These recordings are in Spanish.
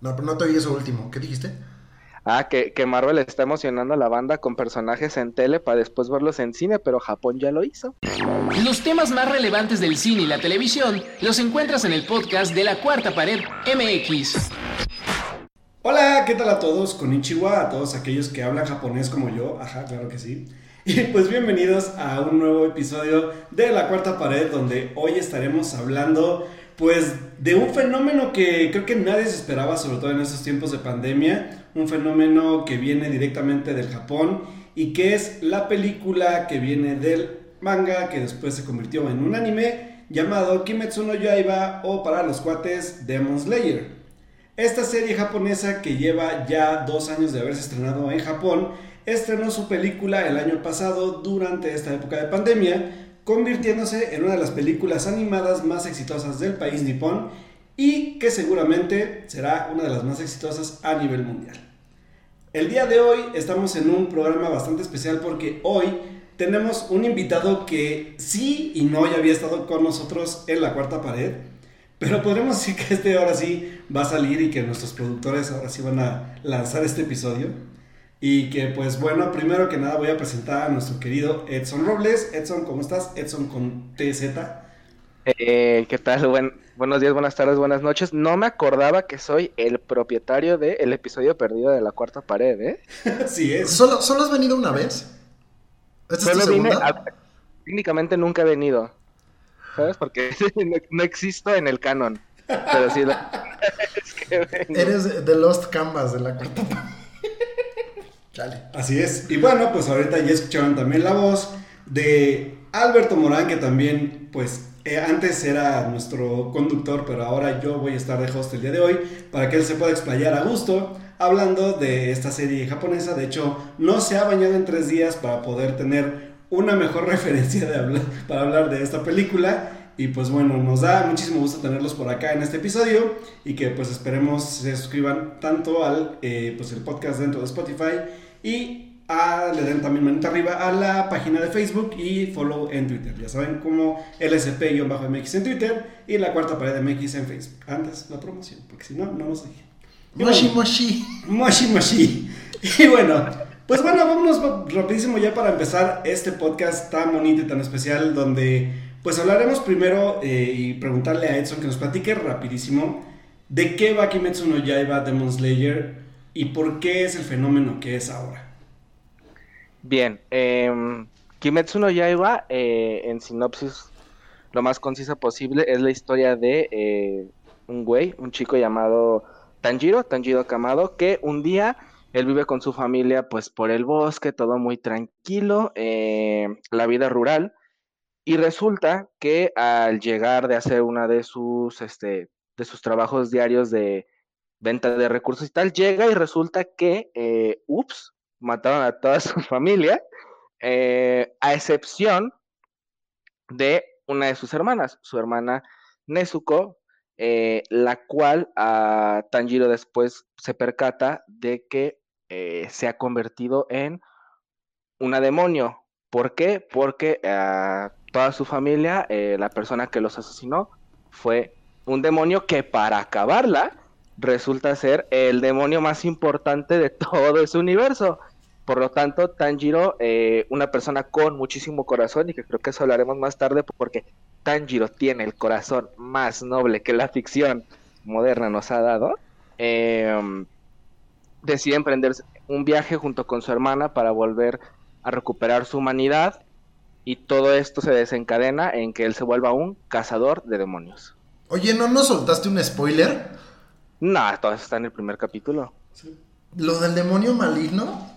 No, pero no te oí eso último. ¿Qué dijiste? Ah, que, que Marvel está emocionando a la banda con personajes en tele para después verlos en cine, pero Japón ya lo hizo. Los temas más relevantes del cine y la televisión los encuentras en el podcast de la Cuarta Pared MX. Hola, ¿qué tal a todos? Konnichiwa, a todos aquellos que hablan japonés como yo. Ajá, claro que sí. Y pues bienvenidos a un nuevo episodio de La Cuarta Pared, donde hoy estaremos hablando pues de un fenómeno que creo que nadie se esperaba, sobre todo en estos tiempos de pandemia, un fenómeno que viene directamente del Japón y que es la película que viene del manga que después se convirtió en un anime llamado Kimetsu no Yaiba o para los cuates Demon Slayer. Esta serie japonesa que lleva ya dos años de haberse estrenado en Japón, estrenó su película el año pasado durante esta época de pandemia convirtiéndose en una de las películas animadas más exitosas del país nipón y que seguramente será una de las más exitosas a nivel mundial. El día de hoy estamos en un programa bastante especial porque hoy tenemos un invitado que sí y no ya había estado con nosotros en la cuarta pared, pero podremos decir que este ahora sí va a salir y que nuestros productores ahora sí van a lanzar este episodio. Y que pues bueno, primero que nada voy a presentar a nuestro querido Edson Robles. Edson, ¿cómo estás? Edson con TZ. Eh, ¿Qué tal? buenos días, buenas tardes, buenas noches. No me acordaba que soy el propietario del episodio perdido de la cuarta pared, ¿eh? sí es. ¿Solo, ¿Solo has venido una vez? ¿Esta es tu segunda? técnicamente nunca he venido. ¿Sabes? Porque no, existo en el canon. Pero sí, es que Eres The Lost Canvas de la cuarta pared. Así es. Y bueno, pues ahorita ya escucharon también la voz de Alberto Morán, que también, pues, eh, antes era nuestro conductor, pero ahora yo voy a estar de host el día de hoy para que él se pueda explayar a gusto hablando de esta serie japonesa. De hecho, no se ha bañado en tres días para poder tener una mejor referencia para hablar de esta película. Y pues bueno, nos da muchísimo gusto tenerlos por acá en este episodio y que pues esperemos se suscriban tanto al eh, pues el podcast dentro de Spotify y a, le den también manita arriba a la página de Facebook y follow en Twitter. Ya saben como LSP-MX en Twitter y la cuarta pared de MX en Facebook. Antes la promoción, porque si no, no lo sé. Moshi Moshi. Moshi Moshi. Y bueno, pues bueno, vámonos rapidísimo ya para empezar este podcast tan bonito y tan especial donde pues hablaremos primero eh, y preguntarle a Edson que nos platique rapidísimo de qué va Kimetsu no Yaiba Demon Slayer y por qué es el fenómeno que es ahora. Bien, eh, Kimetsu no Yaiba, eh, en sinopsis lo más concisa posible, es la historia de eh, un güey, un chico llamado Tanjiro, Tanjiro Kamado, que un día él vive con su familia pues por el bosque, todo muy tranquilo, eh, la vida rural, y resulta que al llegar de hacer una de sus, este, de sus trabajos diarios de venta de recursos y tal, llega y resulta que, eh, ups, mataron a toda su familia, eh, a excepción de una de sus hermanas, su hermana Nezuko, eh, la cual a Tanjiro después se percata de que se ha convertido en una demonio. ¿Por qué? Porque a toda su familia, la persona que los asesinó fue un demonio que para acabarla resulta ser el demonio más importante de todo ese universo. Por lo tanto, Tanjiro, eh, una persona con muchísimo corazón, y que creo que eso hablaremos más tarde, porque Tanjiro tiene el corazón más noble que la ficción moderna nos ha dado, em, decide emprender un viaje junto con su hermana para volver a recuperar su humanidad, y todo esto se desencadena en que él se vuelva un cazador de demonios. Oye, ¿no nos soltaste un spoiler? No, todo eso está en el primer capítulo. ¿Lo del demonio maligno?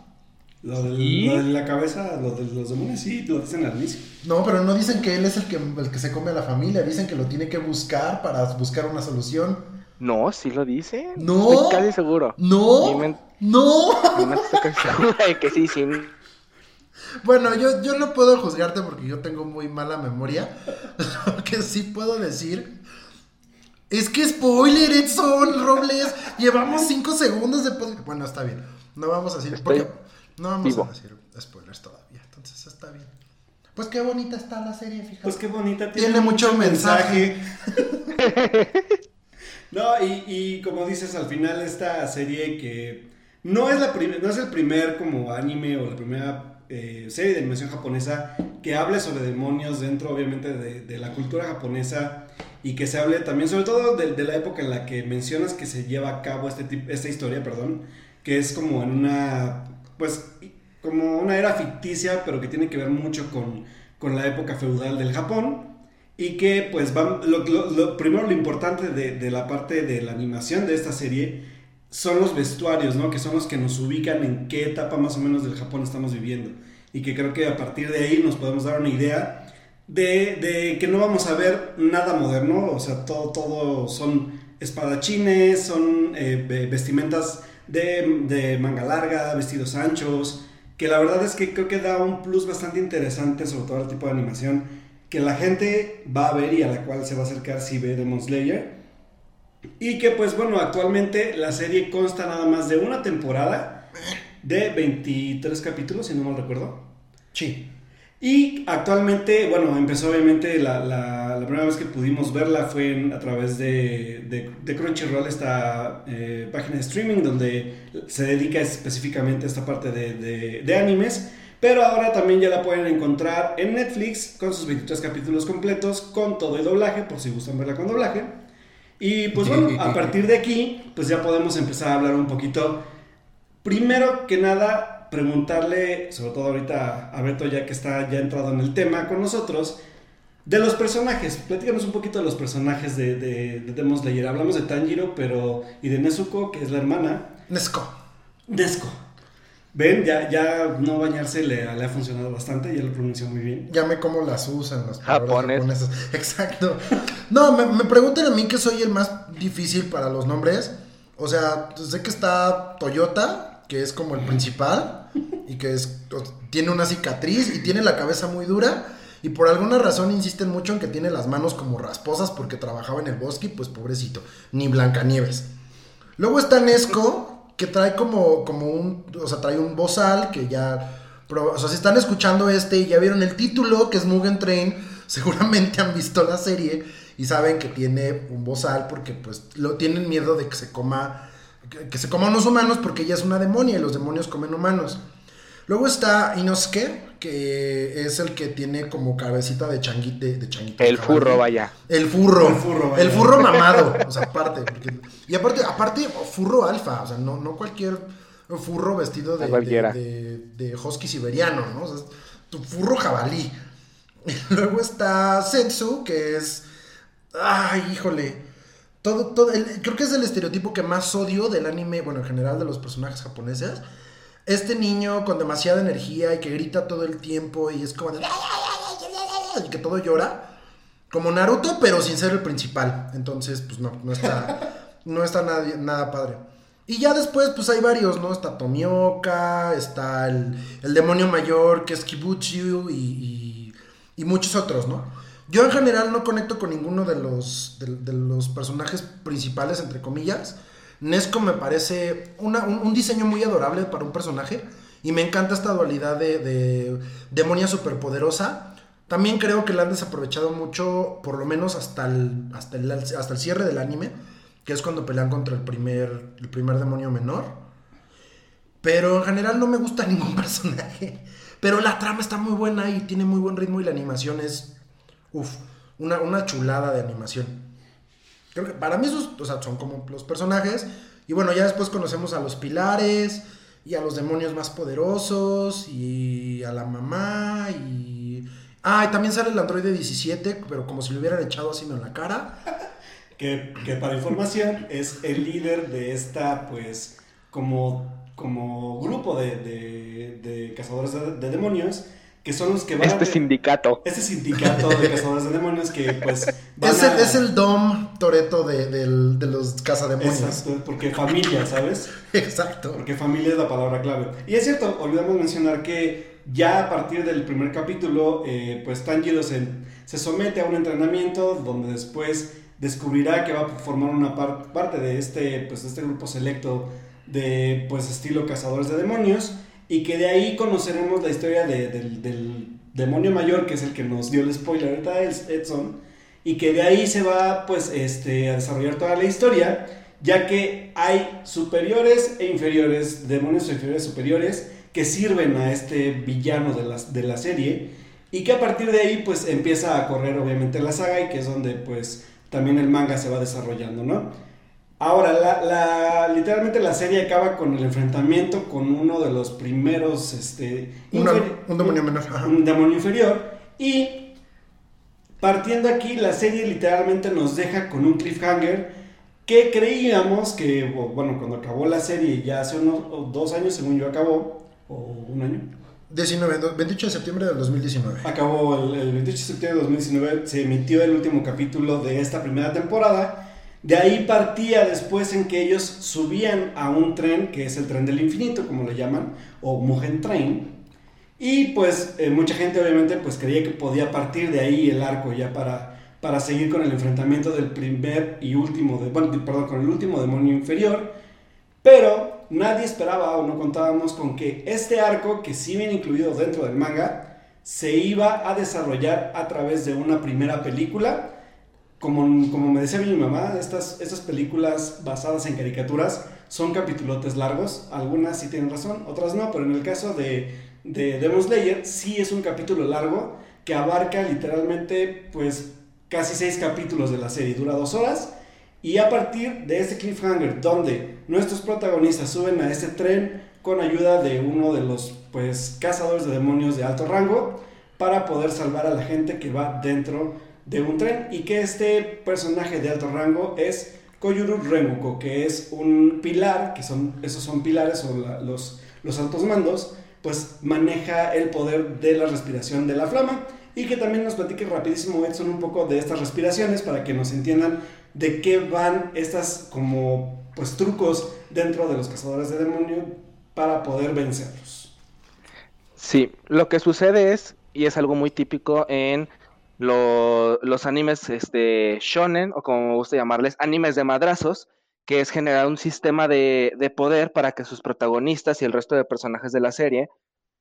Lo, de la cabeza, lo de los demonios, sí, lo dicen al inicio. No, pero no dicen que él es el que, el que se come a la familia, dicen que lo tiene que buscar para buscar una solución. No, sí lo dicen. No. Estoy casi seguro. No. No. estoy casi seguro de que sí, sí. Bueno, yo, yo no puedo juzgarte porque yo tengo muy mala memoria. Lo que sí puedo decir es que spoiler, Edson Robles. Llevamos 5 segundos de Bueno, está bien. No vamos a decir. Porque no vamos a decir spoilers todavía. Entonces está bien. Pues qué bonita está la serie, fíjate. Pues qué bonita tiene, mucho, mensaje. No, y, y como dices, al final esta serie que no es, la no es el primer como anime o la primera eh, serie de animación japonesa que hable sobre demonios dentro obviamente de, de la cultura japonesa y que se hable también sobre todo de, de la época en la que mencionas que se lleva a cabo este tip- esta historia, perdón, que es como en una, pues, como una era ficticia, pero que tiene que ver mucho con, con la época feudal del Japón. Y que pues van, lo, lo- lo- primero lo importante de, de la parte de la animación de esta serie son los vestuarios, ¿no? Que son los que nos ubican en qué etapa más o menos del Japón estamos viviendo. Y que creo que a partir de ahí nos podemos dar una idea de, de que no vamos a ver nada moderno, o sea, todo, todo son espadachines, son eh, ve- vestimentas de, de manga larga, vestidos anchos, que la verdad es que creo que da un plus bastante interesante sobre todo al tipo de animación que la gente va a ver y a la cual se va a acercar si ve Demon Slayer. Y que pues bueno, actualmente la serie consta nada más de una temporada de 23 capítulos, si no mal recuerdo. Sí. Y actualmente, bueno, empezó obviamente la, la- la primera vez que pudimos verla fue en- a través de, de, de Crunchyroll, esta eh, página de streaming donde se dedica específicamente a esta parte de, de- de animes. Pero ahora también ya la pueden encontrar en Netflix con sus 23 capítulos completos, con todo el doblaje, por si gustan verla con doblaje. Y pues bueno, a partir de aquí, pues ya podemos empezar a hablar un poquito Primero que nada, preguntarle, sobre todo ahorita a Beto, ya que está ya entrado en el tema con nosotros, de los personajes. Platícanos un poquito de los personajes de, de, de Demon Slayer. Hablamos de Tanjiro, pero. y de Nezuko, que es la hermana. Nesco. Ven, ya, ya no bañarse le, le ha funcionado bastante, ya lo pronunció muy bien. Ya me como las usan las palabras japonesas. Exacto. No, me, me preguntan a mí que soy el más difícil para los nombres. O sea, sé que está Toyota, que es como el principal, y que es, tiene una cicatriz y tiene la cabeza muy dura. Y por alguna razón insisten mucho en que tiene las manos como rasposas porque trabajaba en el bosque y pues pobrecito, ni Blancanieves. Luego está Nesco, que trae como, como un, o sea, trae un bozal que ya, o sea, si están escuchando este y ya vieron el título, que es Mugen Train, seguramente han visto la serie y saben que tiene un bozal porque pues lo tienen miedo de que se coma, que, que se coma unos humanos porque ella es una demonia y los demonios comen humanos. Luego está Inosuke, que es el que tiene como cabecita de changuite, de, de changuito. El furro, vaya. El furro. El furro, vaya. El furro mamado. O sea, aparte. porque- y aparte, aparte, furro alfa. O sea, no, no cualquier furro vestido de, de, de, de husky siberiano, ¿no? O sea, es tu furro jabalí. Y luego está Setsu, que es. Ay, híjole. Todo, todo, el- creo que es el estereotipo que más odio del anime, bueno, en general de los personajes japoneses. Este niño con demasiada energía y que grita todo el tiempo y es como de... Y que todo llora. Como Naruto, pero sin ser el principal. Entonces, pues no, no está, no está nada, nada padre. Y ya después, pues hay varios, ¿no? Está Tomioka, está el, el demonio mayor, que es Kibuchi, y, y, y muchos otros, ¿no? Yo en general no conecto con ninguno de los, de, de los personajes principales, entre comillas. Nesco me parece un diseño muy adorable para un personaje. Y me encanta esta dualidad de, de demonia superpoderosa. También creo que la han desaprovechado mucho, por lo menos hasta el, hasta el, hasta el cierre del anime, que es cuando pelean contra el primer, el primer demonio menor. Pero en general no me gusta ningún personaje. Pero la trama está muy buena y tiene muy buen ritmo y la animación es, uff, una, una chulada de animación. Creo que para mí esos son como los personajes. Y bueno, ya después conocemos a los pilares y a los demonios más poderosos y a la mamá y... Ah, y también sale el androide 17, pero como si le hubieran echado así en la cara. Que, para información es el líder de esta, pues, como, como grupo de, de- de cazadores de demonios, que son los que van Este a... sindicato. Este sindicato de cazadores de demonios que, pues, van Es el, a- es el Dom Toreto de, del- de los cazademonios. Exacto, porque familia, ¿sabes? Exacto. Porque familia es la palabra clave. Y es cierto, olvidamos mencionar que ya a partir del primer capítulo, eh, pues Tanjiro se, se somete a un entrenamiento donde después descubrirá que va a formar una par- parte de este, pues, de este grupo selecto de pues estilo cazadores de demonios y que de ahí conoceremos la historia de- del, demonio mayor que es el que nos dio el spoiler ahorita Edson y que de ahí se va pues este, a desarrollar toda la historia, ya que hay superiores e inferiores, demonios inferiores superiores, que sirven a este villano de la, de la serie y que a partir de ahí pues empieza a correr obviamente la saga y que es donde pues también el manga se va desarrollando, ¿no? Ahora, la, literalmente la serie acaba con el enfrentamiento con uno de los primeros, este... un demonio menor. Un demonio inferior. Y partiendo aquí, la serie literalmente nos deja con un cliffhanger que creíamos que, bueno, cuando acabó la serie, ya hace unos dos años, según yo acabó, o un año. 19, 28 de septiembre del 2019. Acabó el, el 28 de septiembre del 2019, se emitió el último capítulo de esta primera temporada de ahí partía después en que ellos subían a un tren, que es el tren del infinito, como lo llaman, o Mugen Train. Y pues eh, mucha gente obviamente pues creía que podía partir de ahí el arco ya para, para seguir con el enfrentamiento del primer y último, de, bueno, perdón, con el último demonio inferior. Pero nadie esperaba o no contábamos con que este arco, que sí viene incluido dentro del manga, se iba a desarrollar a través de una primera película como, me decía mi mamá, estas, estas películas basadas en caricaturas son capitulotes largos. Algunas sí tienen razón, otras no, pero en el caso de, de Demon Slayer sí es un capítulo largo que abarca literalmente pues casi seis capítulos de la serie, dura dos horas. Y a partir de este cliffhanger donde nuestros protagonistas suben a este tren con ayuda de uno de los pues cazadores de demonios de alto rango para poder salvar a la gente que va dentro de un tren y que este personaje de alto rango es Koyuru Remuko, que es un pilar, que son, esos son pilares o los, los altos mandos, pues maneja el poder de la respiración de la flama y que también nos platique rapidísimo Edson un poco de estas respiraciones para que nos entiendan de qué van estas como pues trucos dentro de los cazadores de demonio para poder vencerlos. Sí, lo que sucede es, y es algo muy típico en los animes este, shonen, o como me gusta llamarles, animes de madrazos, que es generar un sistema de, poder para que sus protagonistas y el resto de personajes de la serie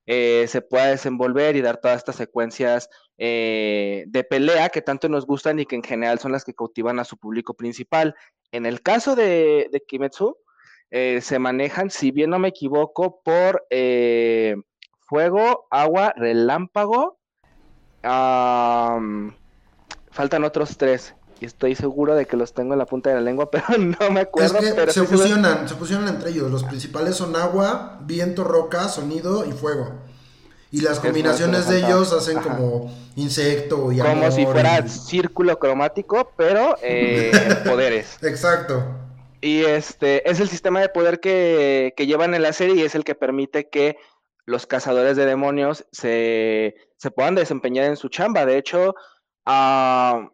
eh, se pueda desenvolver y dar todas estas secuencias eh, de pelea que tanto nos gustan y que en general son las que cautivan a su público principal. En el caso de, Kimetsu, eh, se manejan, si bien no me equivoco, por fuego, agua, relámpago faltan otros tres. Y estoy seguro de que los tengo en la punta de la lengua, pero no me acuerdo. se fusionan, se fusionan entre ellos. Los principales son agua, viento, roca, sonido y fuego. Y las combinaciones de ellos hacen como insecto y Como si fuera círculo cromático, pero eh, poderes. Exacto. Y este es el sistema de poder que, que llevan en la serie y es el que permite que los cazadores de demonios se, puedan desempeñar en su chamba. De hecho, ah,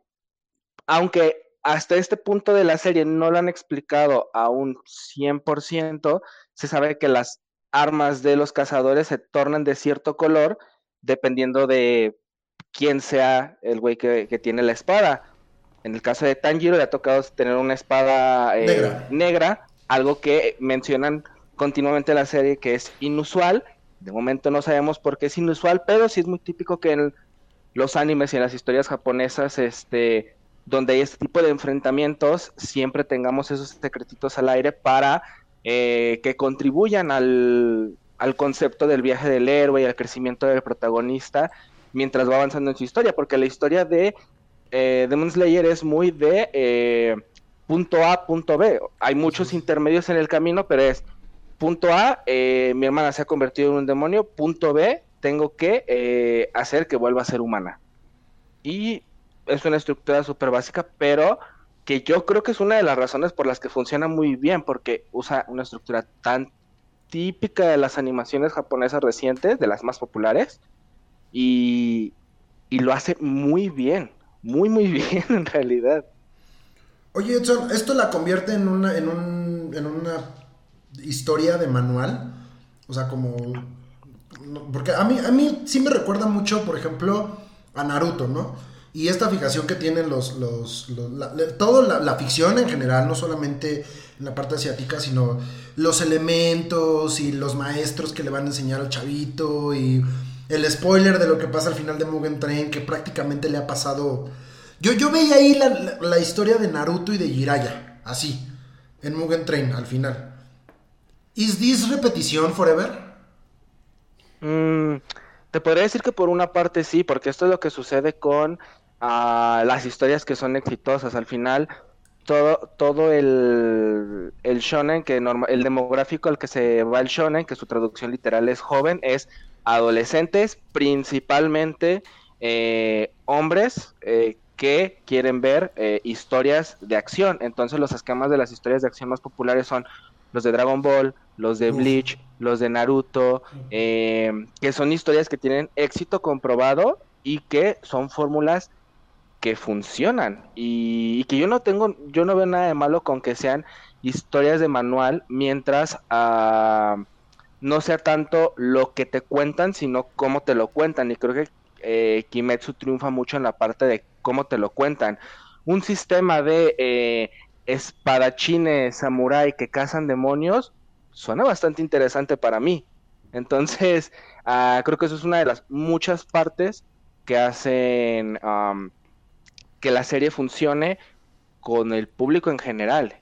aunque hasta este punto de la serie no lo han explicado a un 100%, se sabe que las armas de los cazadores se tornan de cierto color dependiendo de quién sea el güey que, tiene la espada. En el caso de Tanjiro le ha tocado tener una espada eh, negra, algo que mencionan continuamente en la serie que es inusual de momento no sabemos por qué es inusual, pero sí es muy típico que en los animes y en las historias japonesas, este, donde hay este tipo de enfrentamientos, siempre tengamos esos secretitos al aire para eh, que contribuyan al, concepto del viaje del héroe y al crecimiento del protagonista mientras va avanzando en su historia, porque la historia de eh, Demon Slayer es muy de eh, punto A, punto B. Hay muchos intermedios en el camino, pero es punto A, eh, mi hermana se ha convertido en un demonio. Punto B, tengo que eh, hacer que vuelva a ser humana. Y es una estructura súper básica, pero que yo creo que es una de las razones por las que funciona muy bien, porque usa una estructura tan típica de las animaciones japonesas recientes, de las más populares, y, y lo hace muy bien, muy, muy bien en realidad. Oye, Edson, ¿esto la convierte en una, en un, en una historia de manual. O sea, como... Porque a mí, a mí sí me recuerda mucho, por ejemplo, a Naruto, ¿no? Y esta fijación que tienen los... los, la, toda la, ficción en general, no solamente en la parte asiática, sino los elementos y los maestros que le van a enseñar al chavito y el spoiler de lo que pasa al final de Mugen Train, que prácticamente le ha pasado Yo, yo veía ahí la, la- historia de Naruto y de Jiraiya, así, en Mugen Train, al final. ¿Is this repetición forever? Mm, te podría decir que por una parte sí, porque esto es lo que sucede con ah, las historias que son exitosas. Al final, todo, todo el, el shonen, que norma- el demográfico al que se va el shonen, que su traducción literal es joven, es adolescentes, principalmente eh, hombres eh, que quieren ver eh, historias de acción. Entonces los esquemas de las historias de acción más populares son los de Dragon Ball, los de. Bleach, los de Naruto, eh, que son historias que tienen éxito comprobado y que son fórmulas que funcionan y, y que yo no tengo, yo no veo nada de malo con que sean historias de manual mientras ah, no sea tanto lo que te cuentan, sino cómo te lo cuentan. Y creo que eh, Kimetsu triunfa mucho en la parte de cómo te lo cuentan. Un sistema de eh, espadachines, samurái que cazan demonios, suena bastante interesante para mí. Entonces, ah, creo que eso es una de las muchas partes que hacen que la serie funcione con el público en general.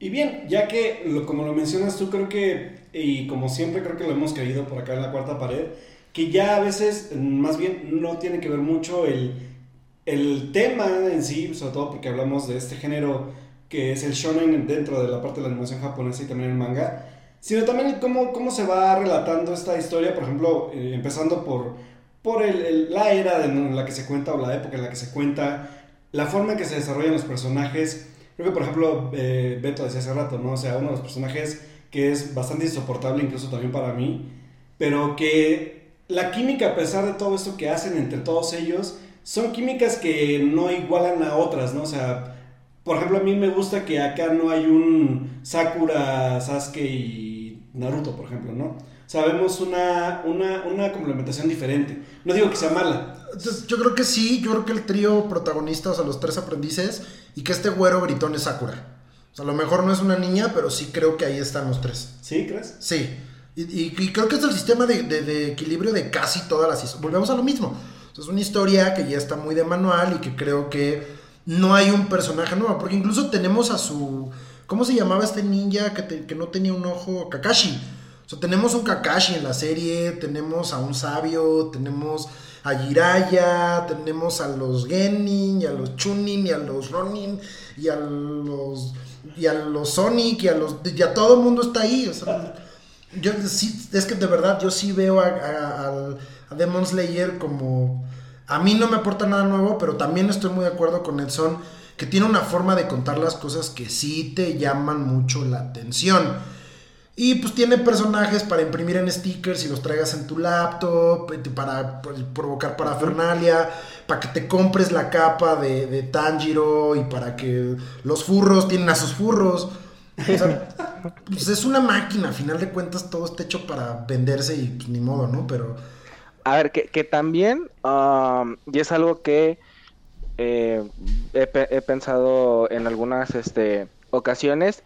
Y bien, ya que como lo mencionas tú, creo que, y como siempre creo que lo hemos creído por acá en la cuarta pared, que ya a veces más bien no tiene que ver mucho el, el tema en sí, sobre todo porque hablamos de este género que es el shonen dentro de la parte de la animación japonesa y también el manga, sino también cómo, cómo se va relatando esta historia, por ejemplo, eh, empezando por, por el- el- la era en la que se cuenta o la época en la que se cuenta, la forma en que se desarrollan los personajes. Creo que, por ejemplo, eh, Beto decía hace rato, ¿no? O sea, uno de los personajes que es bastante insoportable, incluso también para mí, pero que la química, a pesar de todo esto que hacen entre todos ellos, son químicas que no igualan a otras, ¿no? O sea, por ejemplo, a mí me gusta que acá no hay un Sakura, Sasuke y Naruto, por ejemplo, ¿no? O sea, vemos una, una, una complementación diferente. No digo que sea mala. Entonces, yo creo que sí, yo creo que el trío protagonista, o sea, los tres aprendices, y que este güero gritón es Sakura. O sea, a lo mejor no es una niña, pero sí creo que ahí están los tres. ¿Sí, crees? Sí. Y, y- y creo que es el sistema de, de- de equilibrio de casi todas las. Volvemos a lo mismo. Es una historia que ya está muy de manual y que creo que no hay un personaje nuevo. Porque incluso tenemos a su. ¿Cómo se llamaba este ninja que, que no tenía un ojo? Kakashi. O sea, tenemos un Kakashi en la serie, tenemos a un sabio, tenemos a Jiraiya, tenemos a los Genin, y a los Chunin, y a los Ronin, y a los. y a los Sonic, y a los. y a todo el mundo está ahí. O sea, yo sí, es que de verdad yo sí veo a, a- Demon Slayer como... A mí no me aporta nada nuevo, pero también estoy muy de acuerdo con Edson, que tiene una forma de contar las cosas que sí te llaman mucho la atención. Y pues tiene personajes para imprimir en stickers y los traigas en tu laptop, para pues, provocar parafernalia, para que te compres la capa de, de Tanjiro y para que los furros tienen a sus furros. O sea, pues es una máquina, a final de cuentas todo está hecho para venderse y pues ni modo, ¿no? Pero A ver, que, que también, am, y es algo que eh, he, he pensado en algunas este, ocasiones,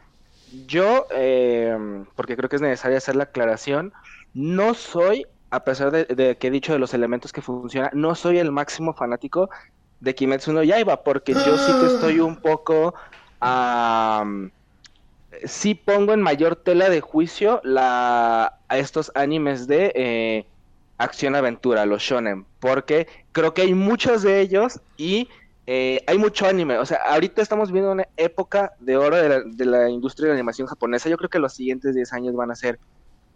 yo, eh, porque creo que es necesario hacer la aclaración, no soy, a pesar de, de que he dicho de los elementos que funcionan, no soy el máximo fanático de Kimetsu no Yaiba, porque yo sí que estoy un poco... am, sí pongo en mayor tela de juicio la, a estos animes de eh, acción-aventura, los shonen, porque creo que hay muchos de ellos y eh, hay mucho anime. O sea, ahorita estamos viviendo una época de oro de la, de la industria de la animación japonesa. Yo creo que los siguientes 10 años van a ser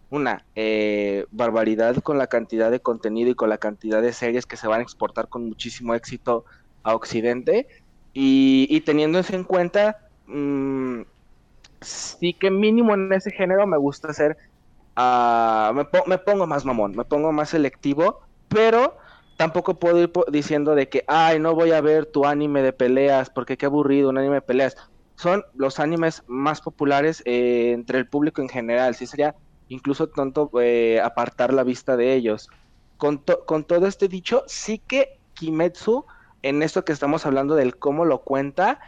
una eh, barbaridad con la cantidad de contenido y con la cantidad de series que se van a exportar con muchísimo éxito a Occidente. Y, y teniendo eso en cuenta, mm, sí que mínimo en ese género me gusta hacer, ah, me, po- me pongo más mamón, me pongo más selectivo, pero tampoco puedo ir diciendo de que, ay, no voy a ver tu anime de peleas, porque qué aburrido un anime de peleas. Son los animes más populares eh, entre el público en general, sí sería incluso tonto eh, apartar la vista de ellos. Con, to- con todo este dicho, sí que Kimetsu, en esto que estamos hablando del cómo lo cuenta,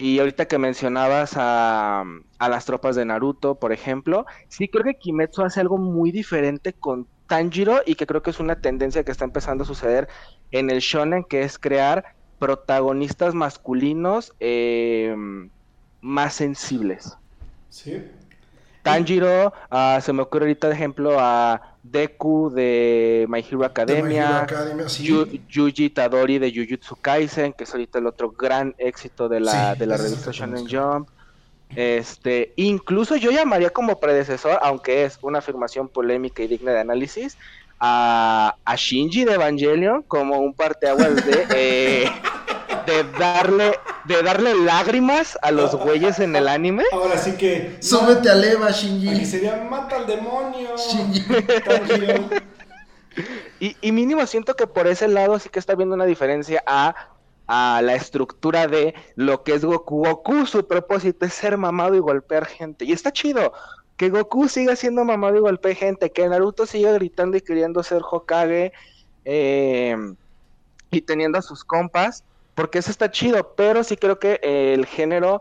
y ahorita que mencionabas a, a las tropas de Naruto, por ejemplo, sí creo que Kimetsu hace algo muy diferente con Tanjiro y que creo que es una tendencia que está empezando a suceder en el shonen, que es crear protagonistas masculinos eh, más sensibles. Sí. Tanjiro, ah, se me ocurre ahorita de ejemplo a Deku de My Hero Academia, Hero Academia, sí. Yu- Yuji Tadori de Jujutsu Kaisen, que es ahorita el otro gran éxito de la, Sí, de la revista Shonen. Jump. Este, incluso yo llamaría como predecesor, aunque es una afirmación polémica y digna de análisis, a, a Shinji de Evangelion como un parteaguas de, eh, de darle de darle lágrimas a los güeyes en el anime. Ahora sí que. Súbete a Leva, Shinji. sería mata al demonio. Shinji. Y mínimo siento que por ese lado sí que está viendo una diferencia a, a la estructura de lo que es Goku. Goku, su propósito es ser mamado y golpear gente. Y está chido. Que Goku siga siendo mamado y golpee gente. Que Naruto siga gritando y queriendo ser Hokage. eh, y teniendo a sus compas. Porque eso está chido. Pero sí creo que eh, el género.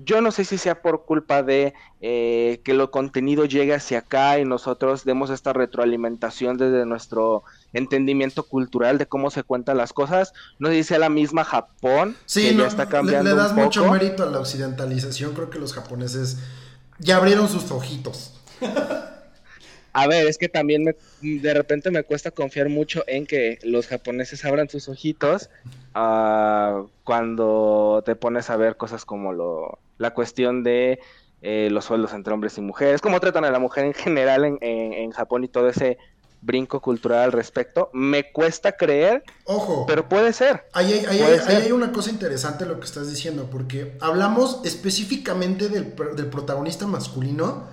Yo no sé si sea por culpa de eh, que lo contenido llegue hacia acá y nosotros demos esta retroalimentación desde nuestro entendimiento cultural de cómo se cuentan las cosas. No sé si sea la misma Japón, Sí, que no, ya está le, cambiando le das un poco. mucho mérito a la occidentalización. Creo que los japoneses ya abrieron sus ojitos. A ver, es que también me- de repente me cuesta confiar mucho en que los japoneses abran sus ojitos ah, cuando te pones a ver cosas como lo, la cuestión de eh, los sueldos entre hombres y mujeres, cómo tratan a la mujer en general en, en- en Japón y todo ese brinco cultural al respecto. Me cuesta creer, Ojo. pero puede ser. Ahí hay, ahí hay- ahí ser. hay una cosa interesante lo que estás diciendo, porque hablamos específicamente del, del protagonista masculino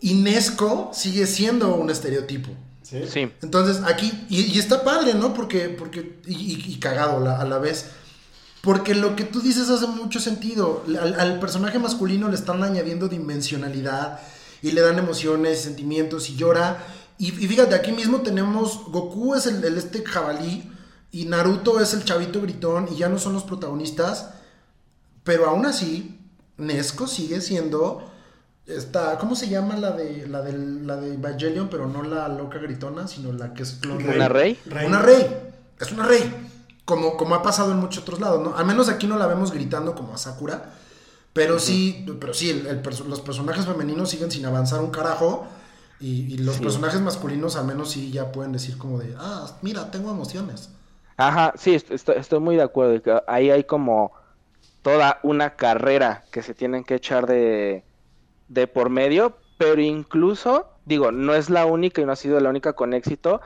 y Nesco sigue siendo un estereotipo. Sí. Sí. Entonces aquí, y, y está padre, ¿no? Porque, porque y, y- y cagado la- a la vez. Porque lo que tú dices hace mucho sentido. Al, al personaje masculino le están añadiendo dimensionalidad y le dan emociones, sentimientos y llora. Y, y fíjate, aquí mismo tenemos Goku es el, el este jabalí y Naruto es el chavito gritón y ya no son los protagonistas. Pero aún así, Nesco sigue siendo esta, ¿cómo se llama la de la de la de Evangelion, pero no la loca gritona, sino la que es clon ¿Una rey? una rey. Es una rey. Como, como ha pasado en muchos otros lados, ¿no? Al menos aquí no la vemos gritando como a Sakura. Pero sí, pero sí, el- el perso- los personajes femeninos siguen sin avanzar un carajo. Y, y los Sí. personajes masculinos al menos sí ya pueden decir como de, ah, mira, tengo emociones. Ajá, sí, est- estoy, estoy muy de acuerdo. Ahí hay como toda una carrera que se tienen que echar de, de por medio, pero incluso, digo, no es la única y no ha sido la única con éxito,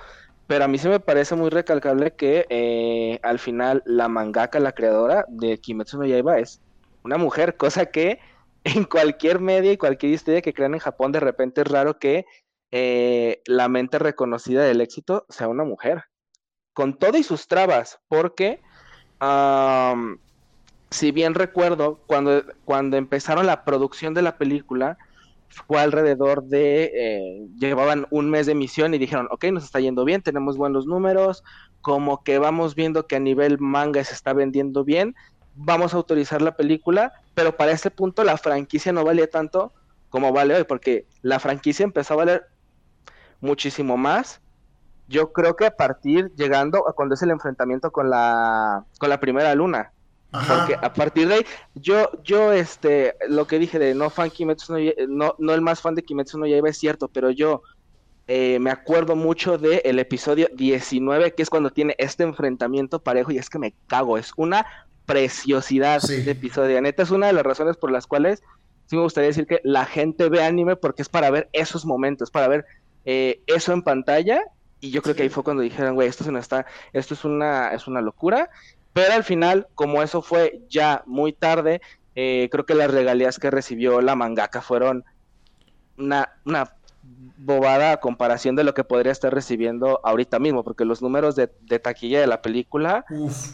pero a mí se me parece muy recalcable que eh, al final la mangaka, la creadora de Kimetsu no Yaiba es una mujer, cosa que en cualquier media y cualquier historia que crean en Japón de repente es raro que eh, la mente reconocida del éxito sea una mujer. Con todo y sus trabas, porque si bien recuerdo, cuando, cuando empezaron la producción de la película, fue alrededor de, eh, llevaban un mes de emisión y dijeron, ok, nos está yendo bien, tenemos buenos números, como que vamos viendo que a nivel manga se está vendiendo bien, vamos a autorizar la película, pero para ese punto la franquicia no valía tanto como vale hoy, porque la franquicia empezó a valer muchísimo más. Yo creo que a partir llegando a cuando es el enfrentamiento con la con la primera luna Ajá. porque a partir de ahí yo yo este lo que dije de no fan Kimetsu no, Ya- no no el más fan de Kimetsu no Yaiba es cierto pero yo eh, me acuerdo mucho del el episodio 19 que es cuando tiene este enfrentamiento parejo y es que me cago es una preciosidad Sí. de episodio neta es una de las razones por las cuales sí me gustaría decir que la gente ve anime porque es para ver esos momentos para ver eh, eso en pantalla y yo creo que ahí fue cuando dijeron, güey, esto, se nos está, esto es una, es una locura. Pero al final, como eso fue ya muy tarde, eh, creo que las regalías que recibió la mangaka fueron una, una bobada a comparación de lo que podría estar recibiendo ahorita mismo, porque los números de, de taquilla de la película, Uf.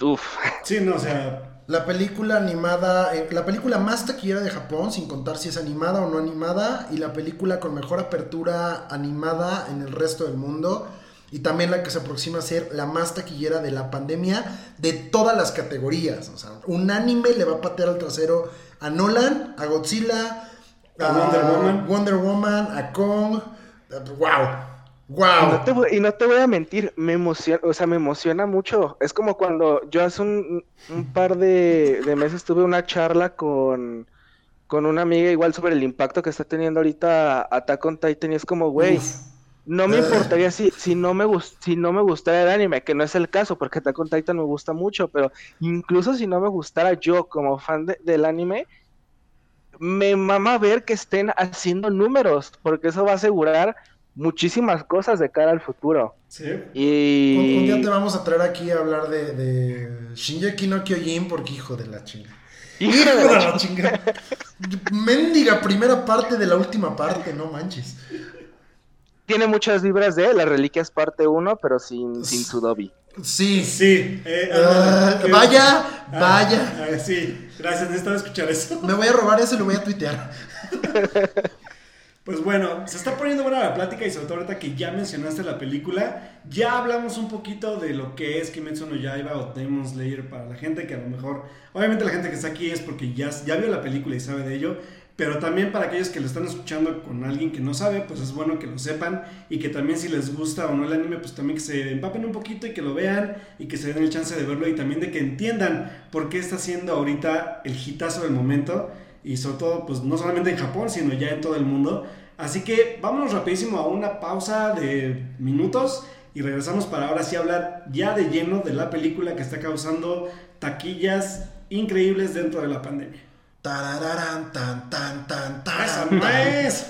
uff, Sí, no, o sea. La película animada, eh, la película más taquillera de Japón, sin contar si es animada o no animada, y la película con mejor apertura animada en el resto del mundo, y también la que se aproxima a ser la más taquillera de la pandemia de todas las categorías. O sea, un anime le va a patear al trasero a Nolan, a Godzilla, A Wonder Woman. Wonder Woman, a Kong. ¡Wow! Wow. No te voy- y no te voy a mentir, me emociona, o sea, me emociona mucho. Es como cuando yo hace un, un par de, de meses tuve una charla con, con una amiga igual sobre el impacto que está teniendo ahorita Attack on Titan y es como, güey, Uf. No me importaría si, si no me gus- si no me gustara el anime, que no es el caso, porque Attack on Titan me gusta mucho, pero incluso si no me gustara yo como fan de- del anime, me mama ver que estén haciendo números, porque eso va a asegurar muchísimas cosas de cara al futuro. Sí. Un, Y un día te vamos a traer aquí a hablar de, de Shinji no Kyojin porque hijo de la chinga. Hijo Hijo de de la la chinga. Mendiga primera parte de la última parte, no manches. Tiene muchas vibras de las reliquias parte 1, pero sin, sin su Dobby. Sí. Sí. eh, Ah, qué- vaya, Ah, vaya. ah, sí, gracias, necesitaba escuchar eso. Me voy a robar eso y lo voy a tuitear. Pues bueno, se está poniendo buena la plática y sobre todo ahorita que ya mencionaste la película, ya hablamos un poquito de lo que es Kimetsu no Yaiba o Demon Slayer para la gente que a lo mejor, obviamente la gente que está aquí es porque ya, ya vio la película y sabe de ello, pero también para aquellos que lo están escuchando con alguien que no sabe, pues es bueno que lo sepan y que también si les gusta o no el anime, pues también que se empapen un poquito y que lo vean y que se den el chance de verlo y también de que entiendan por qué está siendo ahorita el hitazo del momento y sobre todo, pues no solamente en Japón, sino ya en todo el mundo. Así que vámonos rapidísimo a una pausa de minutos y regresamos para ahora sí hablar ya de lleno de la película que está causando taquillas increíbles dentro de la pandemia. Tarararán, tan, tan, tan, ¡Esa tan, no tan. es!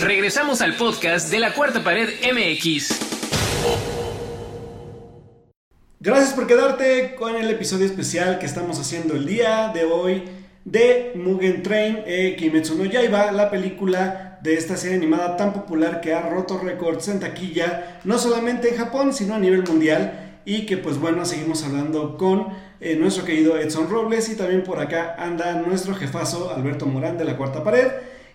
Regresamos al podcast de la Cuarta Pared MX. Gracias por quedarte con el episodio especial que estamos haciendo el día de hoy de Mugen Train eh, Kimetsu no Yaiba, la película de esta serie animada tan popular que ha roto récords en taquilla, no solamente en Japón, sino a nivel mundial. Y que pues bueno, seguimos hablando con eh, nuestro querido Edson Robles y también por acá anda nuestro jefazo Alberto Morán de la Cuarta Pared.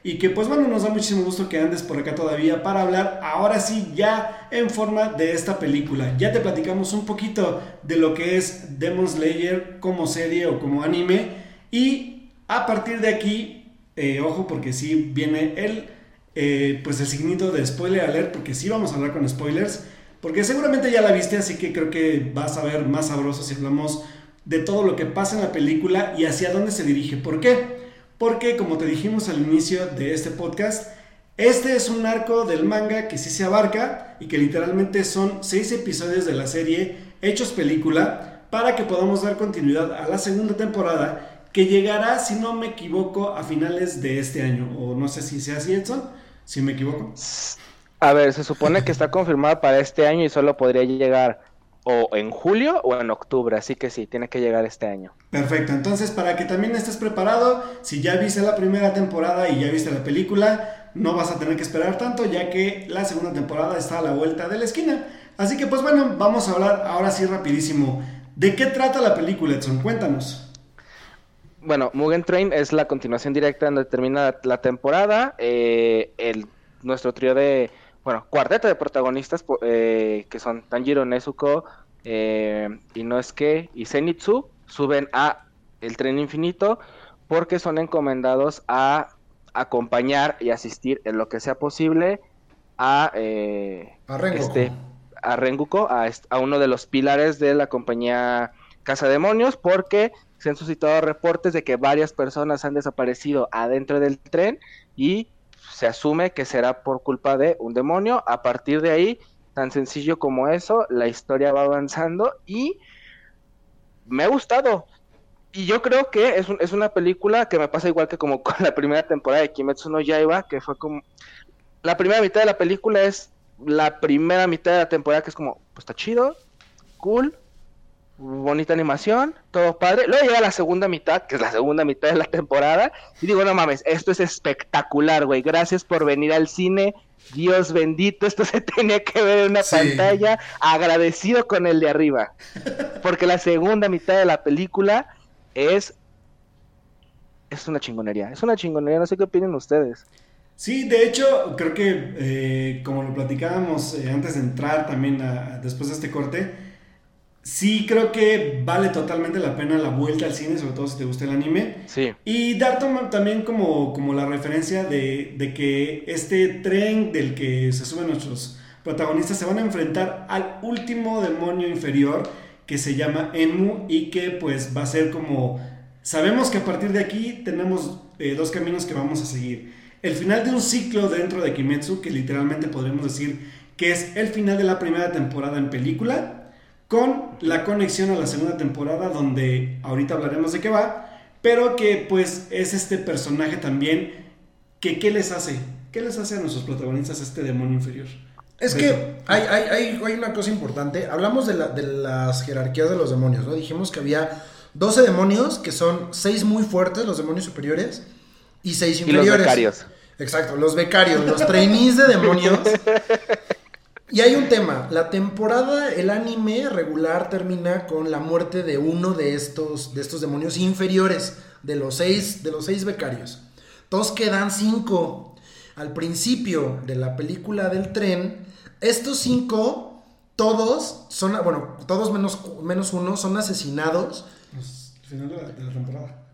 Y que pues bueno, nos da muchísimo gusto que andes por acá todavía para hablar ahora sí ya en forma de esta película. Ya te platicamos un poquito de lo que es Demon Slayer como serie o como anime. Y a partir de aquí, eh, ojo porque sí viene el, eh, pues el signito de spoiler alert, porque sí vamos a hablar con spoilers. Porque seguramente ya la viste, así que creo que vas a ver más sabroso si hablamos de todo lo que pasa en la película y hacia dónde se dirige. ¿Por qué? Porque como te dijimos al inicio de este podcast, este es un arco del manga que sí se abarca y que literalmente son seis episodios de la serie hechos película para que podamos dar continuidad a la segunda temporada que llegará, si no me equivoco, a finales de este año. O no sé si sea así, Edson, si me equivoco. A ver, se supone que está confirmada para este año y solo podría llegar o en julio o en octubre, así que sí, tiene que llegar este año. Perfecto, entonces para que también estés preparado, si ya viste la primera temporada y ya viste la película, no vas a tener que esperar tanto ya que la segunda temporada está a la vuelta de la esquina. Así que pues bueno, vamos a hablar ahora sí rapidísimo. ¿De qué trata la película, Edson? Cuéntanos. Bueno, Mugen Train es la continuación directa donde termina la temporada. eh, el, nuestro trío de, bueno, cuarteto de protagonistas eh, que son Tanjiro, Nezuko, eh, Inosuke y Zenitsu suben a el tren infinito porque son encomendados a acompañar y asistir en lo que sea posible a, eh, A Rengoku. este, a est- a uno de los pilares de la compañía Casa Demonios, porque se han suscitado reportes de que varias personas han desaparecido adentro del tren y se asume que será por culpa de un demonio. A partir de ahí, tan sencillo como eso, la historia va avanzando y me ha gustado. Y yo creo que es, un- es una película que me pasa igual que como con la primera temporada de Kimetsu no Yaiba, que fue como... La primera mitad de la película es la primera mitad de la temporada que es como, pues está chido, cool, bonita animación, todo padre. Luego llega la segunda mitad, que es la segunda mitad de la temporada, y digo, no mames, esto es espectacular, güey. Gracias por venir al cine. Dios bendito, esto se tenía que ver en una Sí. pantalla. Agradecido con el de arriba. Porque la segunda mitad de la película es. Es una chingonería. Es una chingonería. No sé qué opinan ustedes. Sí, de hecho, creo que eh, como lo platicábamos eh, antes de entrar también a- después de este corte, sí creo que vale totalmente la pena la vuelta al cine, sobre todo si te gusta el anime. Sí. Y dar también como, como la referencia de, de que este tren del que se suben nuestros protagonistas se van a enfrentar al último demonio inferior que se llama Enmu y que pues va a ser como... Sabemos que a partir de aquí tenemos eh, dos caminos que vamos a seguir. El final de un ciclo dentro de Kimetsu, que literalmente podremos decir que es el final de la primera temporada en película, con la conexión a la segunda temporada, donde ahorita hablaremos de qué va, pero que pues es este personaje también que ¿qué les hace? ¿Qué les hace a nuestros protagonistas este demonio inferior? Es que hay, hay, hay, hay, una cosa importante. Hablamos de, la, de, las jerarquías de los demonios, ¿no? Dijimos que había 12 demonios, que son 6 muy fuertes, los demonios superiores, y 6 inferiores. Y los becarios. Exacto, los becarios, los trainees de demonios. Y hay un tema, la temporada, el anime regular termina con la muerte de uno de estos, de estos demonios inferiores, de los seis, de los seis becarios. Todos quedan cinco. Al principio de la película del tren, estos cinco, todos son, bueno, todos menos, menos uno, son asesinados. Pues, final de la, temporada.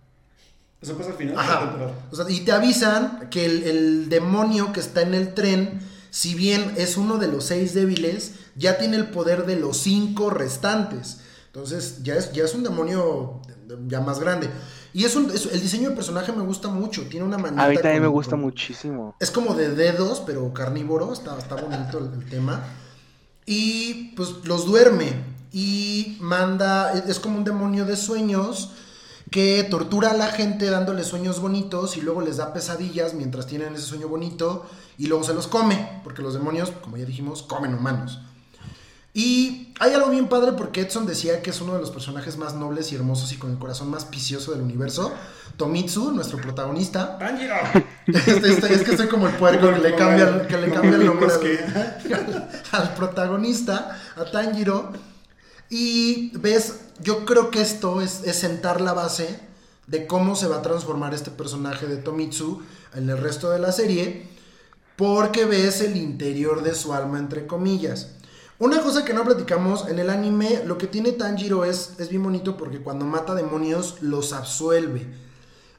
Eso pasa al final de la temporada. O sea, y te avisan que el, el demonio que está en el tren si bien es uno de los seis débiles, ya tiene el poder de los cinco restantes. Entonces ya es, ya es un demonio ya más grande. Y es, un, el diseño del personaje me gusta mucho. Tiene una manita. A mí también me gusta muchísimo. Es como de dedos, pero carnívoro. Está, está bonito el, tema. Y pues los duerme. Y manda. Es como un demonio de sueños que tortura a la gente dándole sueños bonitos y luego les da pesadillas mientras tienen ese sueño bonito y luego se los come, porque los demonios, como ya dijimos, comen humanos. Y hay algo bien padre porque Edson decía que es uno de los personajes más nobles y hermosos y con el corazón más picioso del universo. Tomitsu, nuestro protagonista. ¡Tanjiro! Este, este, es que estoy como el puerco que le cambia, que le cambia el nombre al, al, protagonista, a Tanjiro. Y ves, yo creo que esto es, sentar la base de cómo se va a transformar este personaje de Tomitsu en el resto de la serie porque ves el interior de su alma, entre comillas. Una cosa que no platicamos, en el anime lo que tiene Tanjiro es, es bien bonito porque cuando mata demonios los absuelve.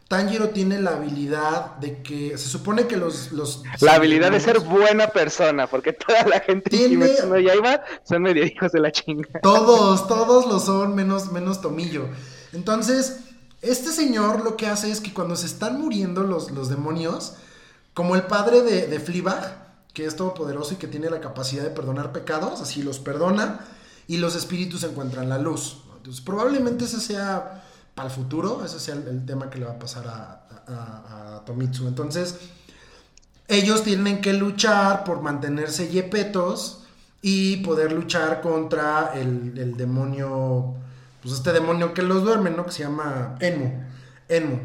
Tanjiro tiene la habilidad de que se supone que los... los la habilidad de ser buena persona, porque toda la gente tiene... que ya iba son medio hijos de la chinga. Todos, todos lo son, menos, menos Tomillo. Entonces, este señor lo que hace es que cuando se están muriendo los, los demonios, como el padre de, de Fleabag, que es todopoderoso y que tiene la capacidad de perdonar pecados, así los perdona y los espíritus encuentran la luz. Entonces, probablemente ese sea para el futuro, ese sea el, tema que le va a pasar a, Tomitsu. Entonces, ellos tienen que luchar por mantenerse yepetos y poder luchar contra el, demonio, pues este demonio que los duerme, ¿no? Que se llama Enmu. Enmu.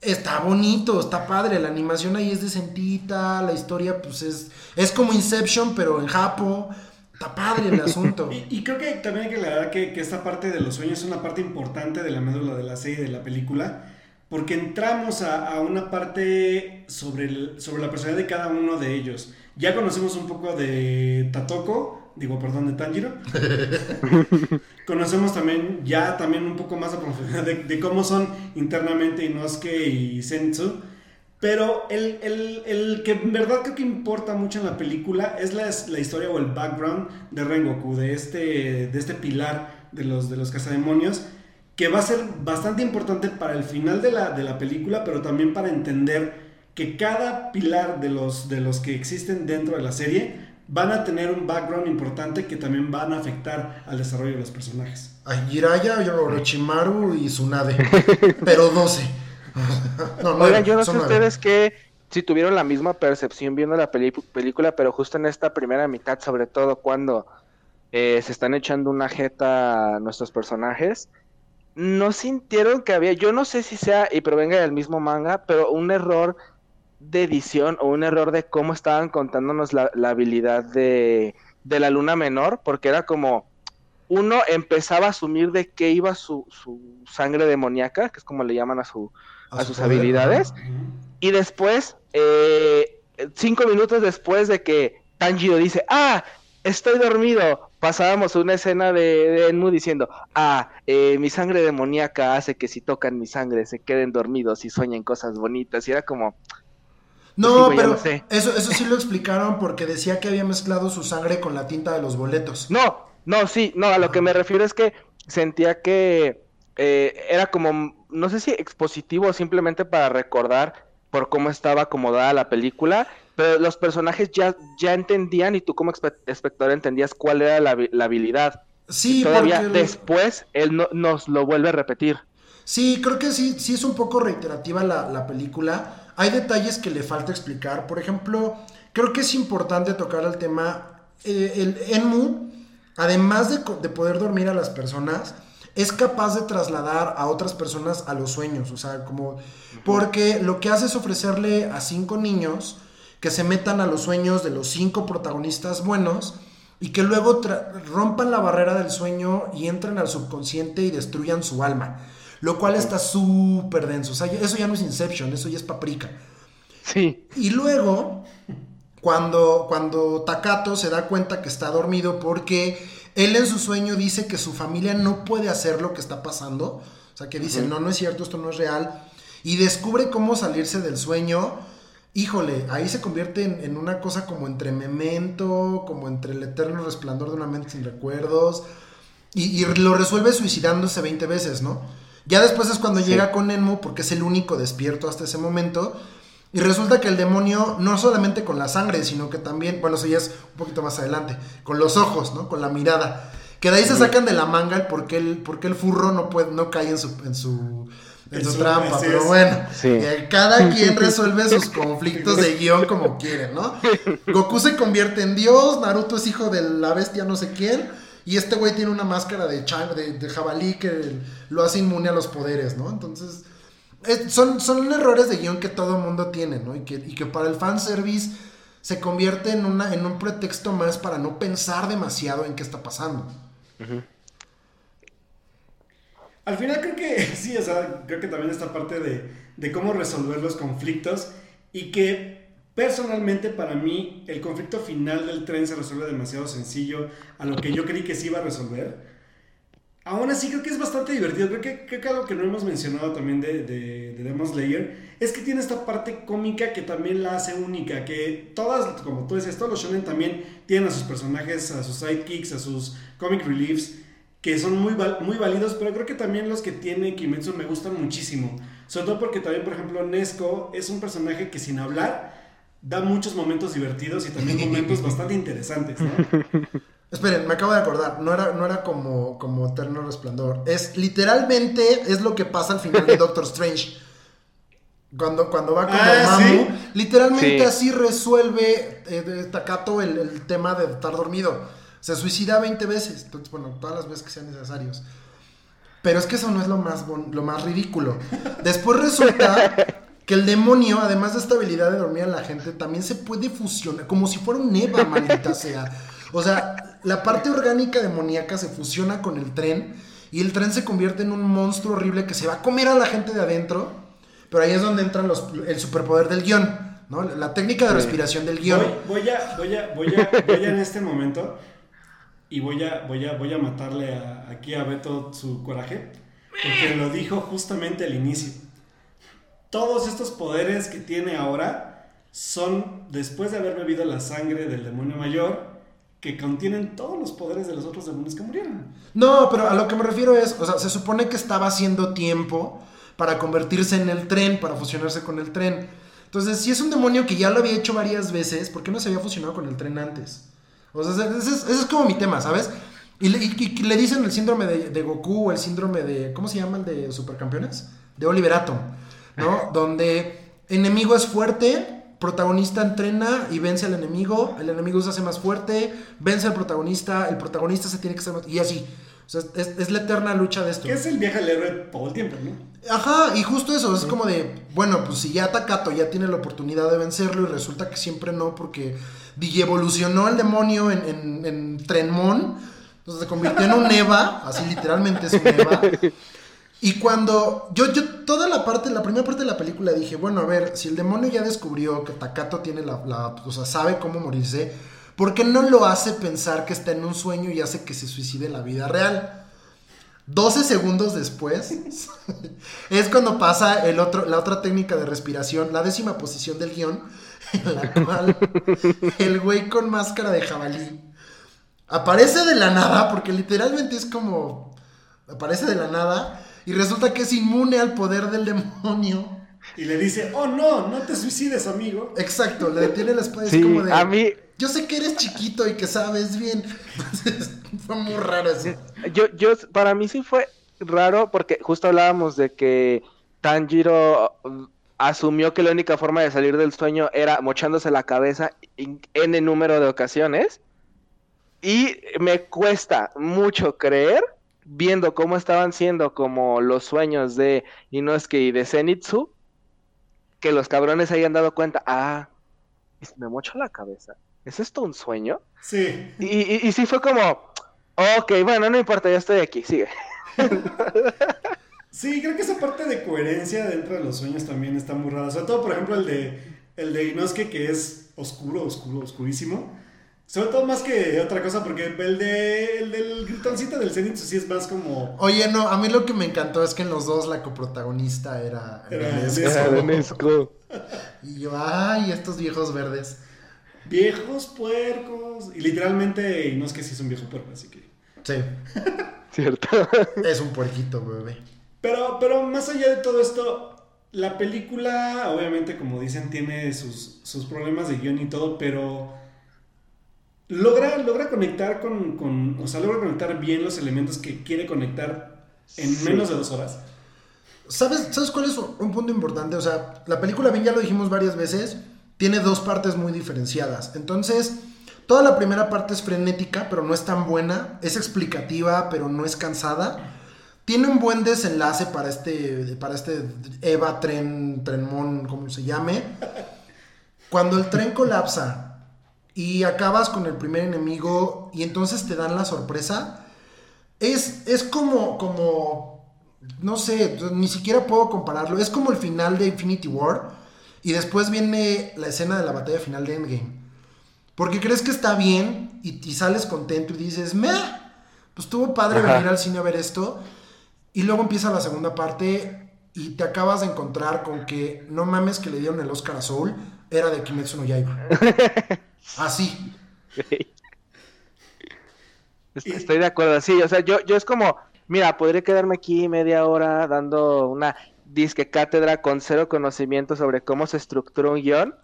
Está bonito, está padre, la animación ahí es decentita, la historia pues es, es como Inception, pero en Japo. Está padre el asunto. y, creo que también hay que aclarar que, que, esta parte de los sueños es una parte importante de la médula de la serie, de la película, porque entramos a, a una parte sobre, el, sobre la personalidad de cada uno de ellos. Ya conocemos un poco de Tatoko, digo, perdón, de Tanjiro. Conocemos también ya también un poco más a profundidad de, cómo son internamente Inosuke y Sensu. Pero el, el, el, que en verdad creo que importa mucho en la película es la, la, historia o el background de Rengoku, de este, de este pilar de los, de los cazademonios, que va a ser bastante importante para el final de la, de la película, pero también para entender que cada pilar de los, de los que existen dentro de la serie van a tener un background importante que también van a afectar al desarrollo de los personajes. Ay, Jiraya, Orochimaru y Tsunade, pero 12. no, Oigan, yo no sé ustedes que si tuvieron la misma percepción viendo la película, pero justo en esta primera mitad, sobre todo cuando eh, se están echando una jeta a nuestros personajes, no sintieron que había, yo no sé si sea y provenga del mismo manga, pero un error de edición o un error de cómo estaban contándonos la, habilidad de, de, la luna menor, porque era como uno empezaba a asumir de qué iba su, su sangre demoníaca, que es como le llaman a, su, a, sus habilidades, y después, eh, cinco minutos después de que Tanjiro dice, ah, estoy dormido, pasábamos una escena de, de Enmu diciendo, ah, eh, mi sangre demoníaca hace que si tocan mi sangre se queden dormidos y sueñen cosas bonitas, y era como No, ya pero sé. eso, eso sí lo explicaron porque decía que había mezclado su sangre con la tinta de los boletos. No, no, sí, no, a lo que me refiero es que sentía que eh, era como, no sé si expositivo o simplemente para recordar por cómo estaba acomodada la película, pero los personajes ya, ya entendían y tú como espe- espectador entendías cuál era la, la habilidad. Sí, Y todavía porque... después él no- nos lo vuelve a repetir. Sí, creo que sí, sí es un poco reiterativa la, la película. Hay detalles que le falta explicar. Por ejemplo, creo que es importante tocar el tema. eh, el Enmu, además de, de poder dormir a las personas, es capaz de trasladar a otras personas a los sueños. O sea, como. Porque lo que hace es ofrecerle a cinco niños que se metan a los sueños de los cinco protagonistas buenos y que luego rompan la barrera del sueño y entren al subconsciente y destruyan su alma. Lo cual está súper denso. O sea, eso ya no es Inception, eso ya es paprika. Sí, Y luego, cuando, cuando Takato se da cuenta que está dormido porque él en su sueño dice que su familia no puede hacer lo que está pasando. O sea, que dice, no, no es cierto, esto no es real. Y descubre cómo salirse del sueño. Híjole, ahí se convierte en, en una cosa como entre memento, como entre el eterno resplandor de una mente sin recuerdos. Y, y lo resuelve suicidándose 20 veces, ¿no? Ya después es cuando llega con Enmu, porque es el único despierto hasta ese momento. Y resulta que el demonio, no solamente con la sangre, sino que también, bueno, eso ya es un poquito más adelante, con los ojos, ¿no? Con la mirada. Que de ahí se sacan de la manga el por qué el, por qué el furro no, puede, no cae en su, en su, en su trampa. Pero bueno, Sí. eh, cada quien resuelve sus conflictos de guion como quiere, ¿no? Goku se convierte en Dios, Naruto es hijo de la bestia no sé quién, y este güey tiene una máscara de, chan- de, de jabalí que lo hace inmune a los poderes, ¿no? Entonces, son, son errores de guion que todo mundo tiene, ¿no? Y que, y que para el fanservice se convierte en, una, en un pretexto más para no pensar demasiado en qué está pasando. Al final creo que sí, o sea, creo que también esta parte de, de cómo resolver los conflictos y que personalmente para mí el conflicto final del tren se resuelve demasiado sencillo a lo que yo creí que se iba a resolver. Aún así creo que es bastante divertido. Creo que, creo que algo que no hemos mencionado también de, de, de Demon Slayer es que tiene esta parte cómica que también la hace única. Que todas, como tú dices, todos los shonen también tienen a sus personajes, a sus sidekicks, a sus comic reliefs que son muy, muy válidos, pero creo que también los que tiene Kimetsu me gustan muchísimo. Sobre todo porque también, por ejemplo, Nesco es un personaje que sin hablar da muchos momentos divertidos y también momentos bastante interesantes, ¿no? Esperen, me acabo de acordar, no era, no era como, como Eterno Resplandor. Es literalmente es lo que pasa al final de Doctor Strange. Cuando, cuando va con Ah, Dormammu, ¿sí? literalmente Sí. así resuelve eh, Takato el, el tema de estar dormido. Se suicida 20 veces. Entonces, bueno, todas las veces que sean necesarios. Pero es que eso no es lo más, bon- lo más ridículo. Después resulta que el demonio, además de esta habilidad de dormir a la gente, también se puede fusionar, como si fuera un Eva, maldita sea. O sea, la parte orgánica demoníaca se fusiona con el tren y el tren se convierte en un monstruo horrible que se va a comer a la gente de adentro. Pero ahí es donde entra los, el superpoder del guion, ¿no? La técnica de respiración del guion. Voy, voy a, voy a, voy a, voy a en este momento y voy a, voy a, voy a matarle a- aquí a Beto su coraje, porque lo dijo justamente al inicio. Todos estos poderes que tiene ahora son después de haber bebido la sangre del demonio mayor que contienen todos los poderes de los otros demonios que murieron. No, pero a lo que me refiero es, o sea, se supone que estaba haciendo tiempo para convertirse en el tren, para fusionarse con el tren. Entonces, si es un demonio que ya lo había hecho varias veces, ¿por qué no se había fusionado con el tren antes? O sea, ese es, ese es como mi tema, ¿sabes? Y le, y- y le dicen el síndrome de, de Goku o el síndrome de, ¿cómo se llama el de Supercampeones? De Oliver Atom, ¿no? Donde enemigo es fuerte, protagonista entrena y vence al enemigo, el enemigo se hace más fuerte, vence al protagonista, el protagonista se tiene que hacer más... Y así. O sea, es, es la eterna lucha de esto. Que es el viaje al héroe todo el tiempo, ¿no? Ajá, y justo eso, es como de, bueno, pues si ya Takato ya tiene la oportunidad de vencerlo y resulta que siempre no porque digievolucionó el demonio en, en, en Trenmon, entonces se convirtió en un Eva, así literalmente es un Eva. Y cuando yo, yo toda la parte, la primera parte de la película dije, bueno, a ver, si el demonio ya descubrió que Takato tiene la, la o sea, sabe cómo morirse, ¿por qué no lo hace pensar que está en un sueño y hace que se suicide en la vida real? 12 segundos después es cuando pasa el otro, la otra técnica de respiración, la décima posición del guion, en la cual el güey con máscara de jabalí aparece de la nada, porque literalmente es como aparece de la nada y resulta que es inmune al poder del demonio. Y le dice, oh no, no te suicides, amigo. Exacto, le detiene la espada. Sí, es como de. a mí- Yo sé que eres chiquito y que sabes bien. Entonces, fue muy raro eso. Yo, yo, para mí sí fue raro porque justo hablábamos de que Tanjiro uh, asumió que la única forma de salir del sueño era mochándose la cabeza en n número de ocasiones. Y me cuesta mucho creer, viendo cómo estaban siendo como los sueños de Inosuke y de Zenitsu, que los cabrones hayan dado cuenta, ah, me mocho la cabeza. ¿Es esto un sueño? Sí. Y, y, y sí fue como, ok, bueno, no importa, ya estoy aquí, sigue. Sí, creo que esa parte de coherencia dentro de los sueños también está muy rara. Sobre todo, por ejemplo, el de, el de Inosuke, que es oscuro, oscuro, oscurísimo. Sobre todo más que otra cosa, porque el, de, el del gritoncito del Zenitsu sí es más como... Oye, no, a mí lo que me encantó es que en los dos la coprotagonista era, Era Nesco. Nesco. Y yo, ay, estos viejos verdes. Viejos puercos. Y literalmente Inosuke sí es un viejo puerco, así que... Sí, ¿Cierto? es un puerquito, bebé. Pero, pero más allá de todo esto, la película, obviamente, como dicen, tiene sus, sus problemas de guion y todo, pero logra, logra conectar con, con- O sea, logra conectar bien los elementos que quiere conectar en Sí. menos de dos horas. ¿Sabes, ¿Sabes cuál es un punto importante? O sea, la película, bien ya lo dijimos varias veces, tiene dos partes muy diferenciadas. Entonces, toda la primera parte es frenética, pero no es tan buena. Es explicativa, pero no es cansada. Tiene un buen desenlace para este, para este Eva Tren, Trenmón, como se llame. Cuando el tren colapsa y acabas con el primer enemigo y entonces te dan la sorpresa, es, es como, como, no sé, ni siquiera puedo compararlo. Es como el final de Infinity War y después viene la escena de la batalla final de Endgame. Porque crees que está bien y, y sales contento y dices, meh, pues estuvo padre Ajá. venir al cine a ver esto. Y luego empieza la segunda parte y te acabas de encontrar con que no mames que le dieron el Oscar a Soul, era de Kimetsu no Yaiba. Así. Est- Estoy de acuerdo, sí, o sea, yo, yo es como, mira, podría quedarme aquí media hora dando una disque cátedra con cero conocimiento sobre cómo se estructura un guion,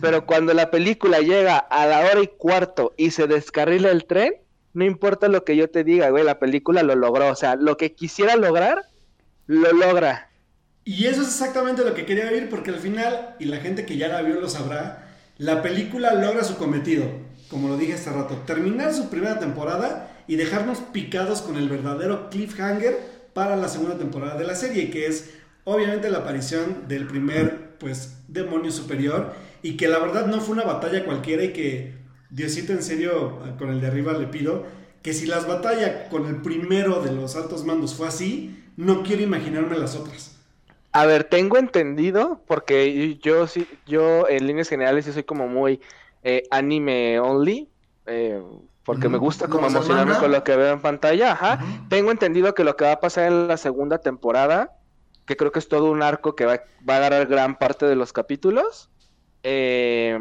pero cuando la película llega a la hora y cuarto y se descarrila el tren, no importa lo que yo te diga, güey, la película lo logró, o sea, lo que quisiera lograr, lo logra. Y eso es exactamente lo que quería oír, porque al final, y la gente que ya la vio lo sabrá, la película logra su cometido, como lo dije hace rato, terminar su primera temporada y dejarnos picados con el verdadero cliffhanger para la segunda temporada de la serie, que es obviamente la aparición del primer, pues, demonio superior, y que la verdad no fue una batalla cualquiera y que, Diosito, en serio, con el de arriba le pido, que si las batallas con el primero de los altos mandos fue así, no quiero imaginarme las otras. A ver, tengo entendido, porque yo sí, yo en líneas generales sí soy como muy eh, anime only, eh, porque me gusta ¿No como emocionarme manga? con lo que veo en pantalla, ajá. Tengo entendido que lo que va a pasar en la segunda temporada, que creo que es todo un arco que va, va a agarrar gran parte de los capítulos, eh,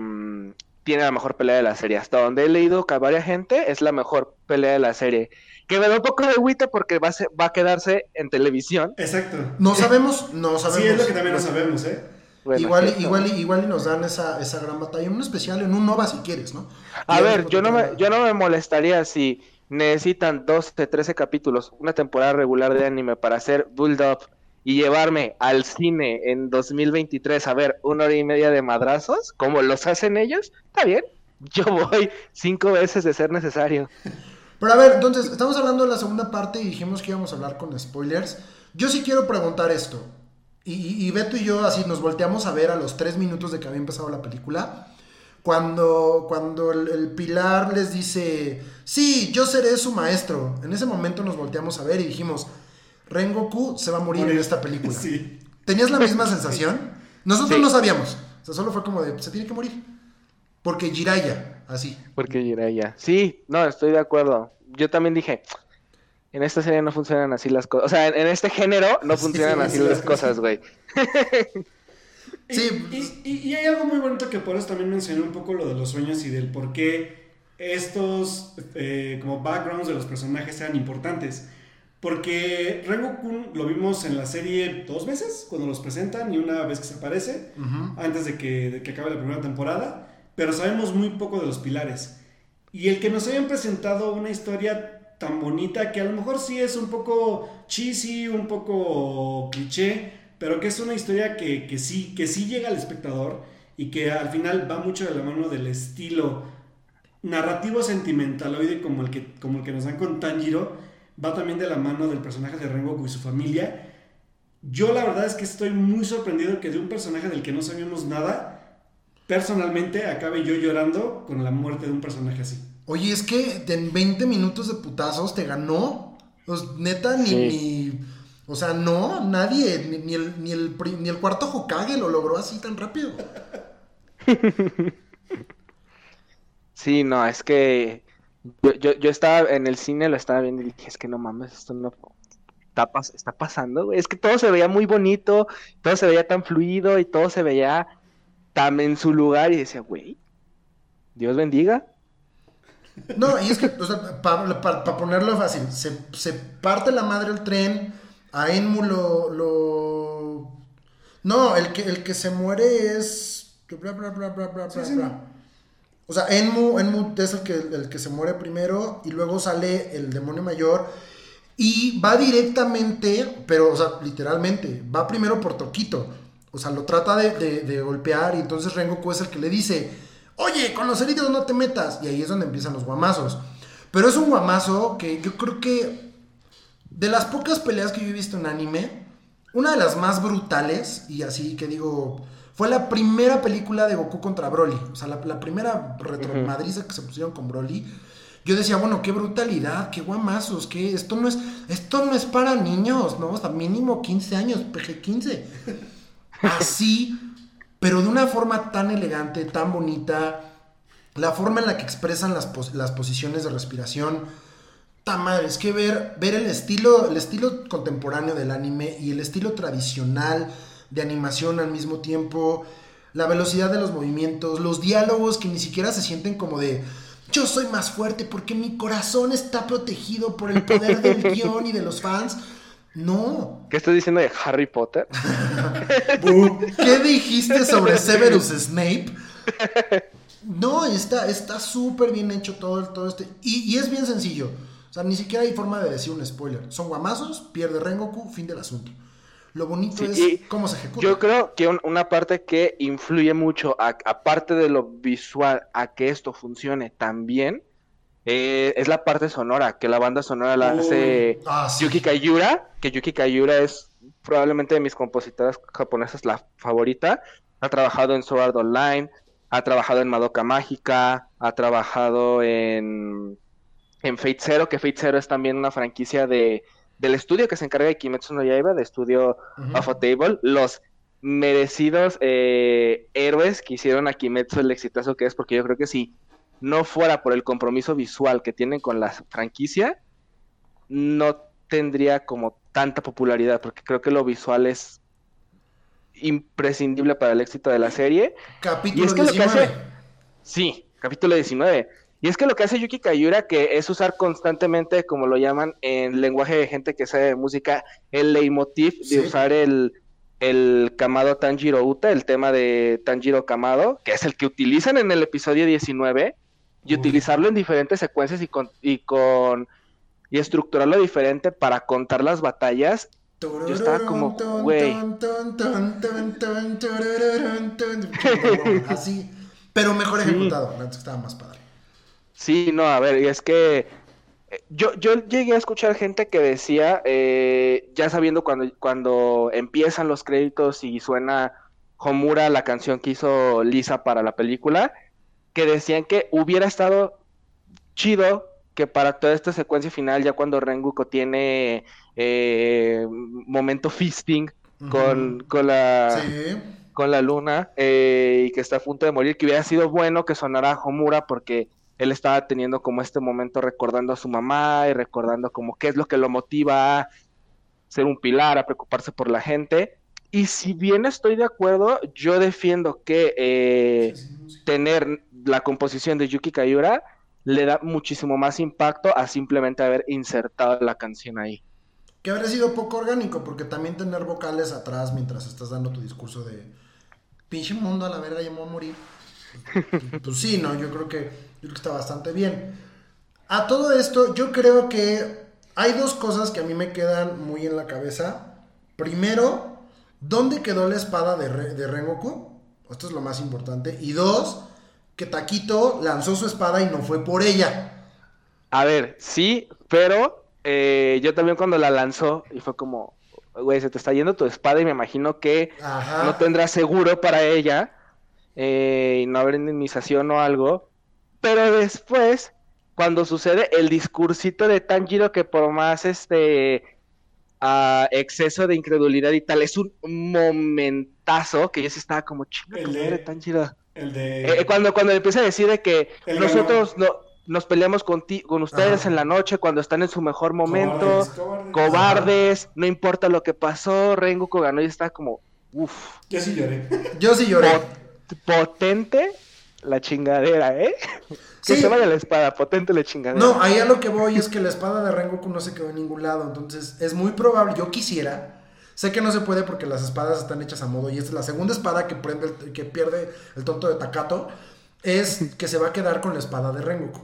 tiene la mejor pelea de la serie. Hasta donde he leído que a varias gente es la mejor pelea de la serie. Que me da un poco de agüite porque va a, ser- va a quedarse en televisión. Exacto. No sabemos, no sabemos. Sí, es lo que también no sabemos, ¿eh? Bueno, igual, sí, igual, igual y nos dan esa, esa gran batalla en un especial, en un Nova si quieres, ¿no? A Y ver, yo no, me, yo no me molestaría si necesitan 12, 13 capítulos, una temporada regular de anime para hacer build up y llevarme al cine en 2023 a ver una hora y media de madrazos, como los hacen ellos, está bien. Yo voy cinco veces de ser necesario. Pero a ver, entonces, estamos hablando de la segunda parte y dijimos que íbamos a hablar con spoilers. Yo sí quiero preguntar esto. Y, Beto y yo así nos volteamos a ver a los tres minutos de que había empezado la película. Cuando, cuando el, el pilar les dice, sí, yo seré su maestro. En ese momento nos volteamos a ver y dijimos, Rengoku se va a morir en esta película. Sí. ¿Tenías la misma sensación? Nosotros Sí. no sabíamos. O sea, solo fue como de, se tiene que morir. Porque Jiraiya, así. Porque Jiraiya. Sí, no, estoy de acuerdo. Yo también dije, en esta serie no funcionan así las cosas. O sea, en, en este género no funcionan sí, así sí, las sí. cosas, güey. Y, Sí. y- y- y hay algo muy bonito que por eso también mencioné un poco lo de los sueños y del por qué estos eh, como backgrounds de los personajes sean importantes. Porque Rengoku lo vimos en la serie dos veces, cuando los presentan y una vez que se aparece, Ujú. antes de que, de que acabe la primera temporada, pero sabemos muy poco de los pilares. Y el que nos hayan presentado una historia tan bonita que a lo mejor sí es un poco cheesy, un poco cliché, pero que es una historia que, que sí, que sí llega al espectador y que al final va mucho de la mano del estilo narrativo sentimentaloide como el que, como el que nos dan con Tanjiro, va también de la mano del personaje de Rengoku y su familia. Yo la verdad es que estoy muy sorprendido que de un personaje del que no sabíamos nada, personalmente acabe yo llorando con la muerte de un personaje así. Oye, es que en 20 minutos de putazos te ganó. Pues, neta, ni, Sí. ni- O sea, no, nadie, ni, ni el, ni, el, ni el cuarto Hokage lo logró así tan rápido. Sí, no, es que yo, yo, yo estaba en el cine, lo estaba viendo y dije, es que no mames, esto no está, pas- está pasando, güey. Es que todo se veía muy bonito, todo se veía tan fluido y todo se veía tan en su lugar y decía, güey, Dios bendiga. No, y es que, o sea, para ponerlo fácil, se, se parte la madre el tren, a Enmu lo, lo... No, el que, el que se muere es... bla, bla, bla, bla, bla, Sí, bla, sí. bla. O sea, Enmu, Enmu es el que, el que se muere primero y luego sale el demonio mayor y va directamente, pero, o sea, literalmente, va primero por Toquito. O sea, lo trata de, de- de golpear y entonces Rengoku es el que le dice, oye, con los heridos no te metas. Y ahí es donde empiezan los guamazos. Pero es un guamazo que yo creo que de las pocas peleas que yo he visto en anime, una de las más brutales, y así que digo, fue la primera película de Goku contra Broly. O sea, la, la primera retromadriza que se pusieron con Broly. Yo decía, bueno, qué brutalidad, qué guamazos, que esto no es, esto no es para niños, ¿no? O sea, mínimo 15 años, PG-15. Así, pero de una forma tan elegante, tan bonita. La forma en la que expresan las, pos- las posiciones de respiración. Ta madre, es que ver, ver el estilo, el estilo contemporáneo del anime y el estilo tradicional de animación al mismo tiempo, la velocidad de los movimientos, los diálogos que ni siquiera se sienten como de yo soy más fuerte porque mi corazón está protegido por el poder del guion y de los fans. No. ¿Qué estás diciendo de Harry Potter? ¿Qué dijiste sobre Severus Snape? No, está está súper bien hecho todo, todo este. Y, y es bien sencillo. O sea, ni siquiera hay forma de decir un spoiler. Son guamazos, pierde Rengoku, fin del asunto. Lo bonito Sí, es cómo se ejecuta. Yo creo que un- una parte que influye mucho, a- aparte de lo visual, a que esto funcione tan bien, eh, es la parte sonora, que la banda sonora la hace Ah, sí. Yuki Kayura, que Yuki Kayura es probablemente de mis compositoras japonesas la favorita. Ha trabajado en Sword Art Online, ha trabajado en Madoka Mágica, ha trabajado en, en Fate Zero, que Fate Zero es también una franquicia de, del estudio que se encarga de Kimetsu no Yaiba, de estudio Ujú. of a Table, los merecidos eh, héroes que hicieron a Kimetsu el exitazo que es, porque yo creo que si no fuera por el compromiso visual que tienen con la franquicia, no tendría como tanta popularidad, porque creo que lo visual es imprescindible para el éxito de la serie. Capítulo Y es que lo que 19. hace- Sí, capítulo 19. Y es que lo que hace Yuki Kayura, que es usar constantemente, como lo llaman en lenguaje de gente que sabe de música, el leitmotiv Sí. de usar el, el Kamado Tanjiro Uta, el tema de Tanjiro Kamado, que es el que utilizan en el episodio 19, y Uy. utilizarlo en diferentes secuencias y con, y con y estructurarlo diferente para contar las batallas. Yo estaba como, güey. Así. Pero mejor Sí. ejecutado. Antes estaba más padre. Sí, no, a ver, y es que eh, yo, yo llegué a escuchar gente que decía, eh, ya sabiendo cuando, cuando empiezan los créditos y suena Homura, la canción que hizo Lisa para la película, que decían que hubiera estado chido que para toda esta secuencia final, ya cuando Rengoku tiene eh, momento feasting con, con la Sí. con la luna eh, y que está a punto de morir, que hubiera sido bueno que sonara Homura porque él estaba teniendo como este momento recordando a su mamá y recordando como qué es lo que lo motiva a ser un pilar, a preocuparse por la gente. Y si bien estoy de acuerdo, yo defiendo que eh, tener la composición de Yuki Kayura le da muchísimo más impacto a simplemente haber insertado la canción ahí. Que habría sido poco orgánico, porque también tener vocales atrás mientras estás dando tu discurso de pinche mundo a la verga, voy a morir. pues sí, no, yo creo que, creo que está bastante bien. A todo esto, yo creo que hay dos cosas que a mí me quedan muy en la cabeza. Primero, ¿dónde quedó la espada de, Re- de Rengoku? Esto es lo más importante. Y dos, que Taquito lanzó su espada y no fue por ella. A ver, sí, pero eh, yo también cuando la lanzó y fue como, güey, se te está yendo tu espada y me imagino que Ajá. no tendrá seguro para ella eh, y no habrá indemnización o algo. Pero después, cuando sucede el discursito de Tanjiro que por más este exceso de incredulidad y tal, es un momentazo que yo sí estaba como chinga El de- Tanjiro. El de. Eh, cuando, cuando empieza a decir de que El nosotros no, nos peleamos con, ti- con ustedes Ajá. en la noche cuando están en su mejor momento, Cobardes, cobardes, cobardes. no importa lo que pasó, Rengoku ganó y está como, uff, Yo sí lloré. Yo sí lloré. potente la chingadera, ¿eh? Que se vaya la espada, potente la chingadera. No, ahí a lo que voy es que la espada de Rengoku no se quedó en ningún lado. Entonces, es muy probable, yo quisiera. Sé que no se puede porque las espadas están hechas a modo. Y esta es la segunda espada que, prende el- que pierde el tonto de Takato. Es que se va a quedar con la espada de Rengoku.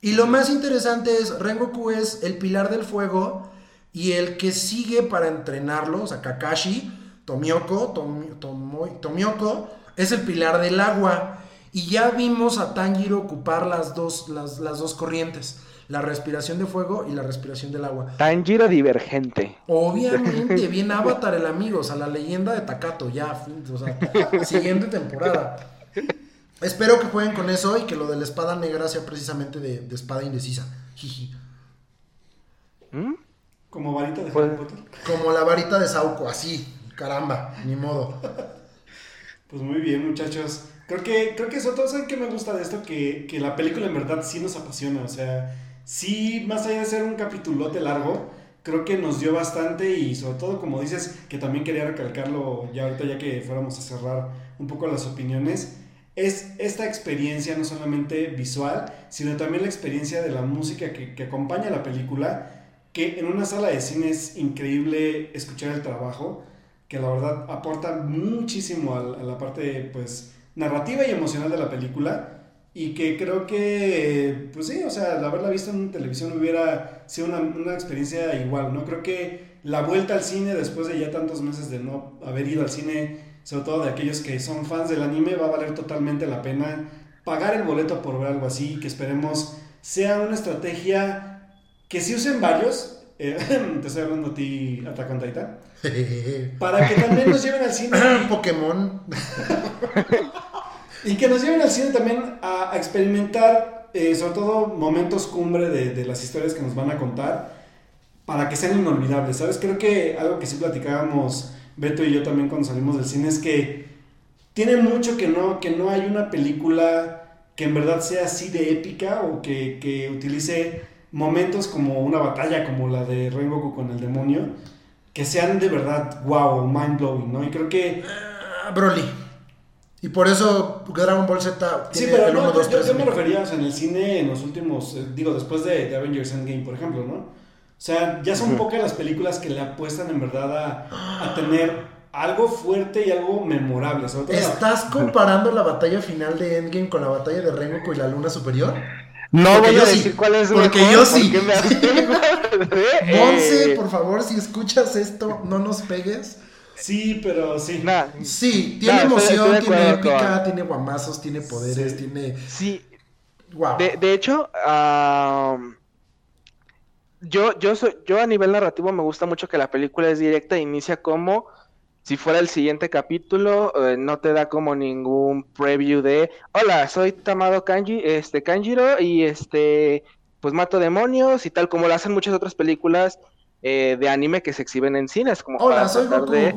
Y lo más interesante es, Rengoku es el pilar del fuego y el que sigue para entrenarlo, o sea, Kakashi, Tomioko, Tomi- Tomo- Tomioko, es el pilar del agua. Y ya vimos a Tanjiro ocupar las dos, las, las dos corrientes, la respiración de fuego y la respiración del agua. Tanjiro divergente. Obviamente, bien Avatar el amigo, o sea, la leyenda de Takato, ya, o sea, siguiente temporada. Espero que jueguen con eso y que lo de la espada negra sea precisamente de, de espada indecisa. Jiji. ¿Mm? Como varita de Pues- Harry Potter. Como la varita de Sauco, así, caramba, ni modo. Pues muy bien, muchachos. Creo que, creo que eso todo, ¿saben qué me gusta de esto? Que, que la película en verdad sí nos apasiona. O sea, sí, más allá de ser un capitulote largo, creo que nos dio bastante y sobre todo, como dices, que también quería recalcarlo ya ahorita, ya que fuéramos a cerrar un poco las opiniones, es esta experiencia no solamente visual, sino también la experiencia de la música que, que acompaña la película, que en una sala de cine es increíble escuchar el trabajo que la verdad aporta muchísimo a, a la parte pues narrativa y emocional de la película y que creo que pues sí, o sea, haberla visto en televisión hubiera sido una, una experiencia igual, ¿no? Creo que la vuelta al cine después de ya tantos meses de no haber ido al cine, sobre todo de aquellos que son fans del anime, va a valer totalmente la pena pagar el boleto por ver algo así, que esperemos sea una estrategia que sí usen varios, eh, te estoy hablando a ti, Attack on Titan, para que también nos lleven al cine Pokémon. y que nos lleven al cine también a, experimentar, eh, sobre todo momentos cumbre de, de las historias que nos van a contar, para que sean inolvidables, ¿sabes? Creo que algo que sí platicábamos Beto y yo también cuando salimos del cine es que tiene mucho que no, que no hay una película que en verdad sea así de épica o que, que utilice momentos como una batalla como la de Rengoku con el demonio, que sean de verdad wow, mind blowing, ¿no? Y creo que Ah, Broly. Y por eso Dragon Ball Z Sí, pero el no, 1, 2, yo, 3. yo me refería, o sea, en el cine, en los últimos, eh, digo, después de, de Avengers Endgame, por ejemplo, ¿no? O sea, ya son pocas las películas que le apuestan en verdad a, a tener algo fuerte y algo memorable. Sobre todo la- ¿Estás comparando la batalla final de Endgame con la batalla de Rengoku y la luna superior? No Porque voy yo a sí, decir cuál es porque mejor, yo sí. porque me Monse, por favor, si escuchas esto, no nos pegues. Sí, pero sí. nah, Sí, tiene emoción, estoy tiene acuerdo épica, con- tiene guamazos, tiene poderes, Sí. tiene... sí, Wow. De, de hecho, am, yo, yo, soy, yo a nivel narrativo me gusta mucho que la película es directa e inicia como si fuera el siguiente capítulo, eh, no te da como ningún preview de, hola, soy Tamado Kanji, este, Kanjiro y este, pues mato demonios y tal, como lo hacen muchas otras películas eh, de anime que se exhiben en cines, como Hola, para soy tratar Goku. de...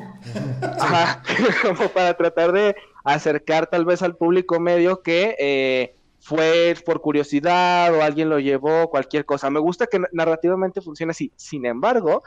Ajá, como para tratar de acercar tal vez al público medio que eh, fue por curiosidad o alguien lo llevó, cualquier cosa. Me gusta que narrativamente funcione así. Sin embargo,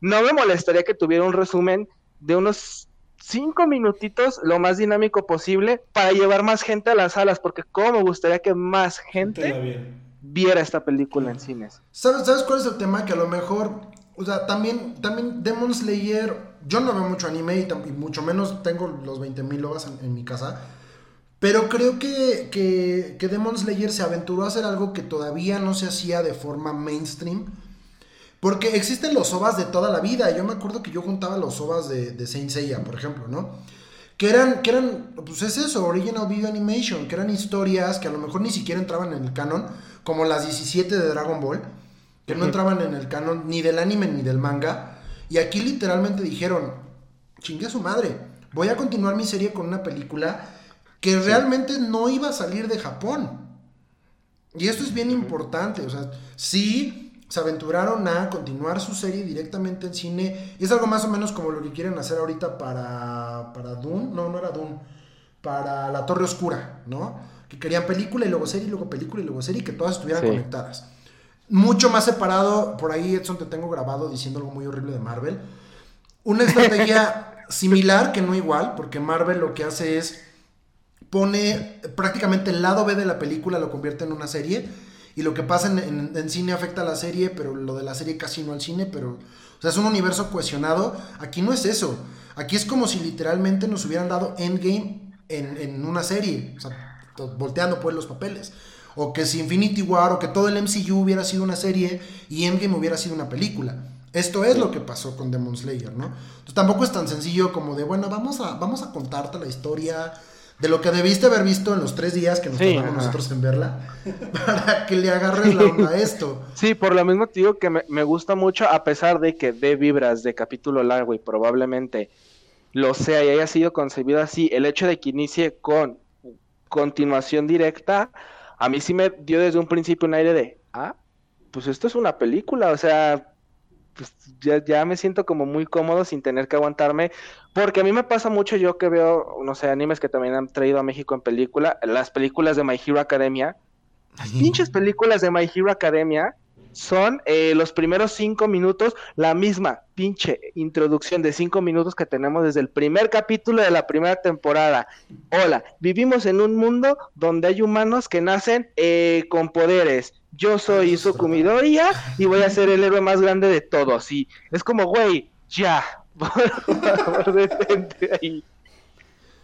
no me molestaría que tuviera un resumen de unos cinco minutitos lo más dinámico posible para llevar más gente a las salas, porque como me gustaría que más gente viera esta película en cines. ¿Sabes, ¿Sabes cuál es el tema? Que a lo mejor, o sea, también, también Demon Slayer, yo no veo mucho anime y, mucho menos tengo los 20.000 logas en, en, mi casa, pero creo que, que, que Demon Slayer se aventuró a hacer algo que todavía no se hacía de forma mainstream porque existen los ovas de toda la vida. Yo me acuerdo que yo juntaba los ovas de, de Saint Seiya, por ejemplo, ¿no? Que eran, que eran, pues es eso, Original Video Animation, que eran historias que a lo mejor ni siquiera entraban en el canon, como las 17 de Dragon Ball, que no entraban en el canon ni del anime ni del manga. Y aquí literalmente dijeron, chingue a su madre, voy a continuar mi serie con una película que realmente no iba a salir de Japón. Y esto es bien importante, o sea, sí se aventuraron a continuar su serie directamente en cine. Y es algo más o menos como lo que quieren hacer ahorita para, para Dune. No, no era Dune. Para La Torre Oscura, ¿no? Que querían película y luego serie y luego película y luego serie y que todas estuvieran conectadas. Mucho más separado. Por ahí, Edson, te tengo grabado diciendo algo muy horrible de Marvel. Una estrategia similar, que no igual, porque Marvel lo que hace es pone prácticamente el lado B de la película, lo convierte en una serie y lo que pasa en, cine afecta a la serie, pero lo de la serie casi no al cine, pero, o sea, es un universo cohesionado. Aquí no es eso. Aquí es como si literalmente nos hubieran dado Endgame en, en una serie, o sea, volteando pues los papeles. O que si Infinity War o que todo el MCU hubiera sido una serie y Endgame hubiera sido una película. Esto es lo que pasó con Demon Slayer, ¿no? Entonces tampoco es tan sencillo como de, bueno, vamos a, vamos a contarte la historia de lo que debiste haber visto en los tres días que nos sí, nosotros en verla, para que le agarres la onda a esto. Sí, por lo mismo te digo que me, gusta mucho, a pesar de que dé vibras de capítulo largo y probablemente lo sea y haya sido concebido así, el hecho de que inicie con continuación directa, a mí sí me dio desde un principio un aire de, ah, pues esto es una película, o sea, pues ya, ya, me siento como muy cómodo sin tener que aguantarme, porque a mí me pasa mucho yo que veo, no sé, animes que también han traído a México en película, las películas de My Hero Academia, las pinches películas de My Hero Academia son eh, los primeros cinco minutos, la misma pinche introducción de cinco minutos que tenemos desde el primer capítulo de la primera temporada. Hola, vivimos en un mundo donde hay humanos que nacen eh, con poderes yo soy Izuku Midoriya y voy a ser el héroe más grande de todos. Y es como, güey, ya, ahí.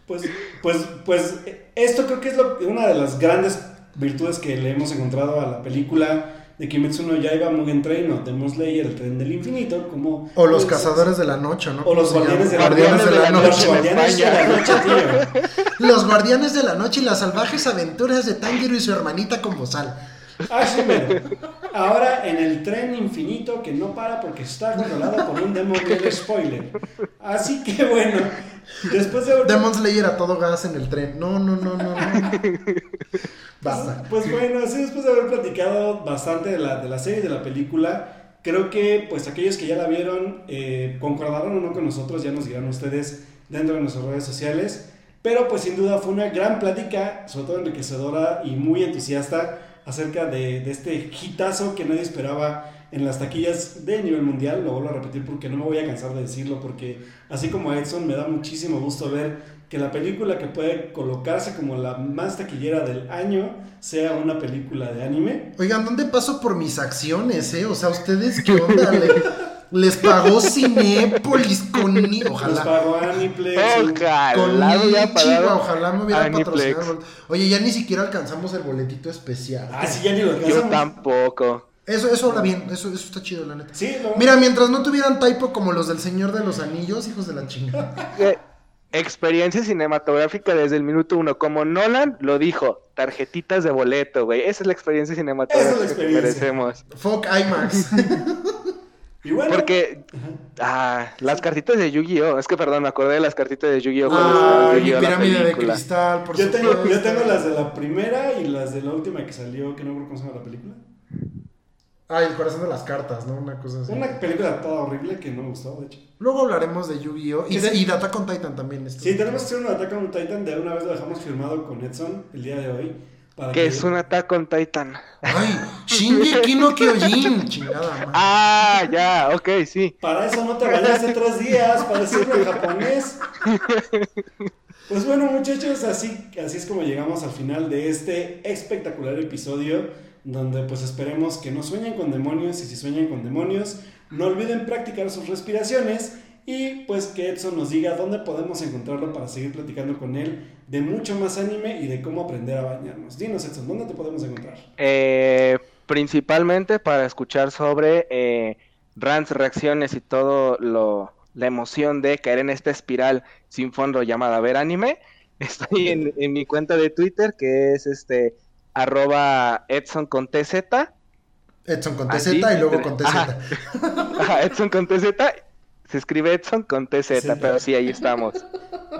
Pues, pues, pues, esto creo que es una de las grandes virtudes que le hemos encontrado a la película de Kimetsu no Yaiba, Mugen Train o Demon Slayer, el tren del infinito, como... O los pues, cazadores de la noche, ¿no? O los guardianes de, la, guardianes de, la, noche. Los guardianes de la noche, tío. Los guardianes de la noche y las salvajes aventuras de Tanjiro y su hermanita con bozal. Así Ahora en el tren infinito que no para porque está controlado por un Demon Slayer spoiler. Así que bueno, después de... Demon Slayer a todo gas en el tren. No, no, no, no, no. Basta. Pues, bueno, así después de haber platicado bastante de la, de la serie, de la película, creo que pues aquellos que ya la vieron, eh, concordaron o no con nosotros, ya nos dirán ustedes dentro de nuestras redes sociales. Pero pues sin duda fue una gran plática, sobre todo enriquecedora y muy entusiasta acerca de, de este hitazo que nadie esperaba en las taquillas de nivel mundial. Lo vuelvo a repetir porque no me voy a cansar de decirlo, porque así como Edson, me da muchísimo gusto ver que la película que puede colocarse como la más taquillera del año sea una película de anime. Oigan, ¿dónde paso por mis acciones, eh? O sea, ¿ustedes qué onda? Les pagó Cinépolis con Ojalá. Les pagó Aniplex. Ojalá. Con Nichiwa, ojalá me hubiera patrocinado. Oye, ya ni siquiera alcanzamos el boletito especial. Ah, sí, ya ni lo alcanzamos. Yo tampoco. Eso, eso habla bien, eso, eso está chido, la neta. Sí, Mira, mientras no tuvieran typo como los del Señor de los Anillos, hijos de la chingada. Eh, experiencia cinematográfica desde el minuto uno. Como Nolan lo dijo, tarjetitas de boleto, güey. Esa es la experiencia cinematográfica que merecemos. Fuck IMAX. Porque ah, las cartitas de Yu-Gi-Oh! Es que perdón, me acordé de las cartitas de Yu-Gi-Oh! Ah, mi pirámide de cristal, por yo tengo, yo tengo las de la primera y las de la última que salió, que no recuerdo cómo se llama la película. Ah, el corazón de las cartas, ¿no? Una cosa así. Una película toda horrible que no me gustó, de hecho. Luego hablaremos de Yu-Gi-Oh! Y, de, y de Attack on Titan también. Sí, tenemos que hacer un Attack on Titan. De una vez lo dejamos firmado con Edson el día de hoy. Para Que es un Attack on Titan. Ay, Shingeki no Kyojin, chingada madre. Ah, ya, ok, sí. Para eso no te bañaste tres días, para decirlo en japonés. Pues bueno, muchachos, así, así es como llegamos al final de este espectacular episodio, donde pues esperemos que no sueñen con demonios y si sueñan con demonios, no olviden practicar sus respiraciones y pues que Edson nos diga dónde podemos encontrarlo para seguir platicando con él de mucho más anime y de cómo aprender a bañarnos. Dinos Edson, ¿dónde te podemos encontrar? Eh, principalmente para escuchar sobre eh, rants, reacciones y todo lo la emoción de caer en esta espiral sin fondo llamada ver anime. Estoy en, en mi cuenta de Twitter que es este arroba Edson con TZ. Edson con TZ y luego con TZ. ajá. Ajá, Edson con TZ. Se escribe Edson con TZ, Sí. pero sí, ahí estamos.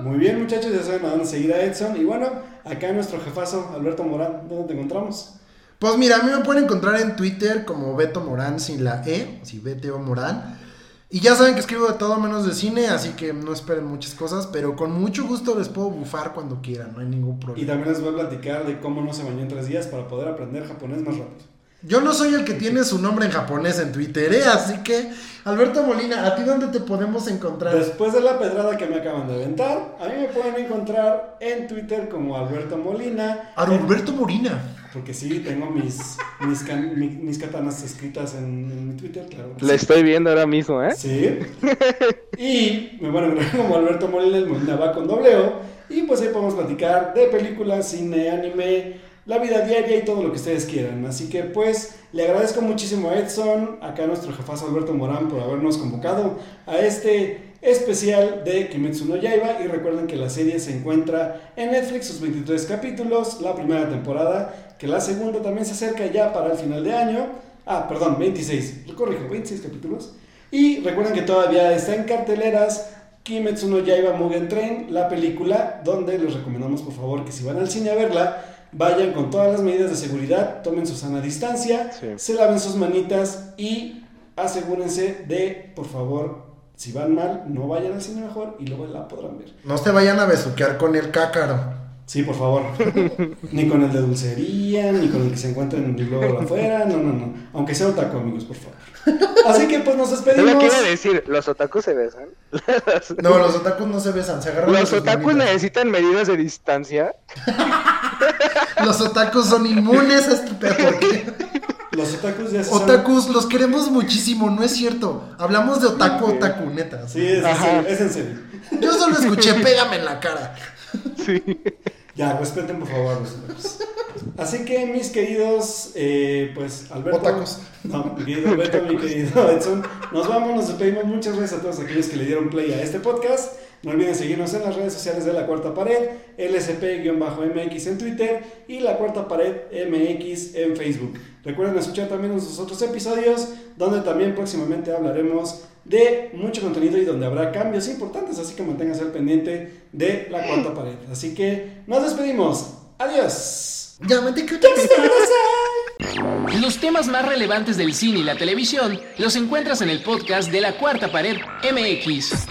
Muy bien, muchachos, ya saben a dónde seguir a Edson. Y bueno, acá nuestro jefazo, Alberto Morán, ¿dónde te encontramos? Pues mira, a mí me pueden encontrar en Twitter como Beto Morán sin la E, así BTO Morán. Y ya saben que escribo de todo menos de cine, así que no esperen muchas cosas, pero con mucho gusto les puedo bufar cuando quieran, no hay ningún Y problema. también les voy a platicar de cómo no se bañó en tres días para poder aprender japonés más rápido. Yo no soy el que tiene su nombre en japonés en Twitter, ¿eh? así que Alberto Molina, ¿a ti dónde te podemos encontrar? Después de la pedrada que me acaban de aventar, a mí me pueden encontrar en Twitter como Alberto Molina. Alberto Molina. Porque sí, tengo mis, mis, can- mi- mis katanas escritas en, en mi Twitter, claro. sí. estoy viendo ahora mismo, ¿eh? Sí. Y me van a encontrar como Alberto Molina, el Molina va con doble O. Y pues ahí podemos platicar de películas, cine, anime, la vida diaria y todo lo que ustedes quieran. Así que pues le agradezco muchísimo a Edson, acá a nuestro jefazo Alberto Morán por habernos convocado a este especial de Kimetsu no Yaiba. Y recuerden que la serie se encuentra en Netflix, sus 23 capítulos, la primera temporada, que la segunda también se acerca ya para el final de año. Ah, perdón, 26, lo corrijo, 26 capítulos. Y recuerden que todavía está en carteleras Kimetsu no Yaiba Mugen Train, la película, donde les recomendamos por favor que si van al cine a verla, vayan con todas las medidas de seguridad, tomen su sana distancia, Sí. se laven sus manitas y asegúrense de, por favor, si van mal, no vayan al cine mejor y luego la podrán ver. No se vayan a besuquear con el cácaro. Sí, por favor. ni con el de dulcería, ni con el que se encuentra en el globo afuera, no, no, no. Aunque sea otaku, amigos, por favor. Así que pues nos Es despedimos. lo iba a decir, los otakus se besan. No, los otakus no se besan, se agarran Los otakus manitas. necesitan medidas de distancia. Los otakus son inmunes a este pedo. Los otakus ya se son- Otakus, los queremos muchísimo, no es cierto. Hablamos de otaku, otaku, neta. Sí, es, en Ajá. serio, es en serio. Yo solo escuché, pégame en la cara. Ya, respeten por favor los otakus. Así que mis queridos, eh, pues Alberto. Otakus. No, mi querido Alberto, mi querido Edson. Nos vamos, nos despedimos. Muchas gracias a todos aquellos que le dieron play a este podcast. No olviden seguirnos en las redes sociales de La Cuarta Pared, LSP-MX en Twitter y La Cuarta Pared MX en Facebook. Recuerden escuchar también nuestros otros episodios, donde también próximamente hablaremos de mucho contenido y donde habrá cambios importantes, así que manténganse al pendiente de La Cuarta Pared. Así que nos despedimos. Adiós. Los temas más relevantes del cine y la televisión los encuentras en el podcast de la Cuarta Pared MX.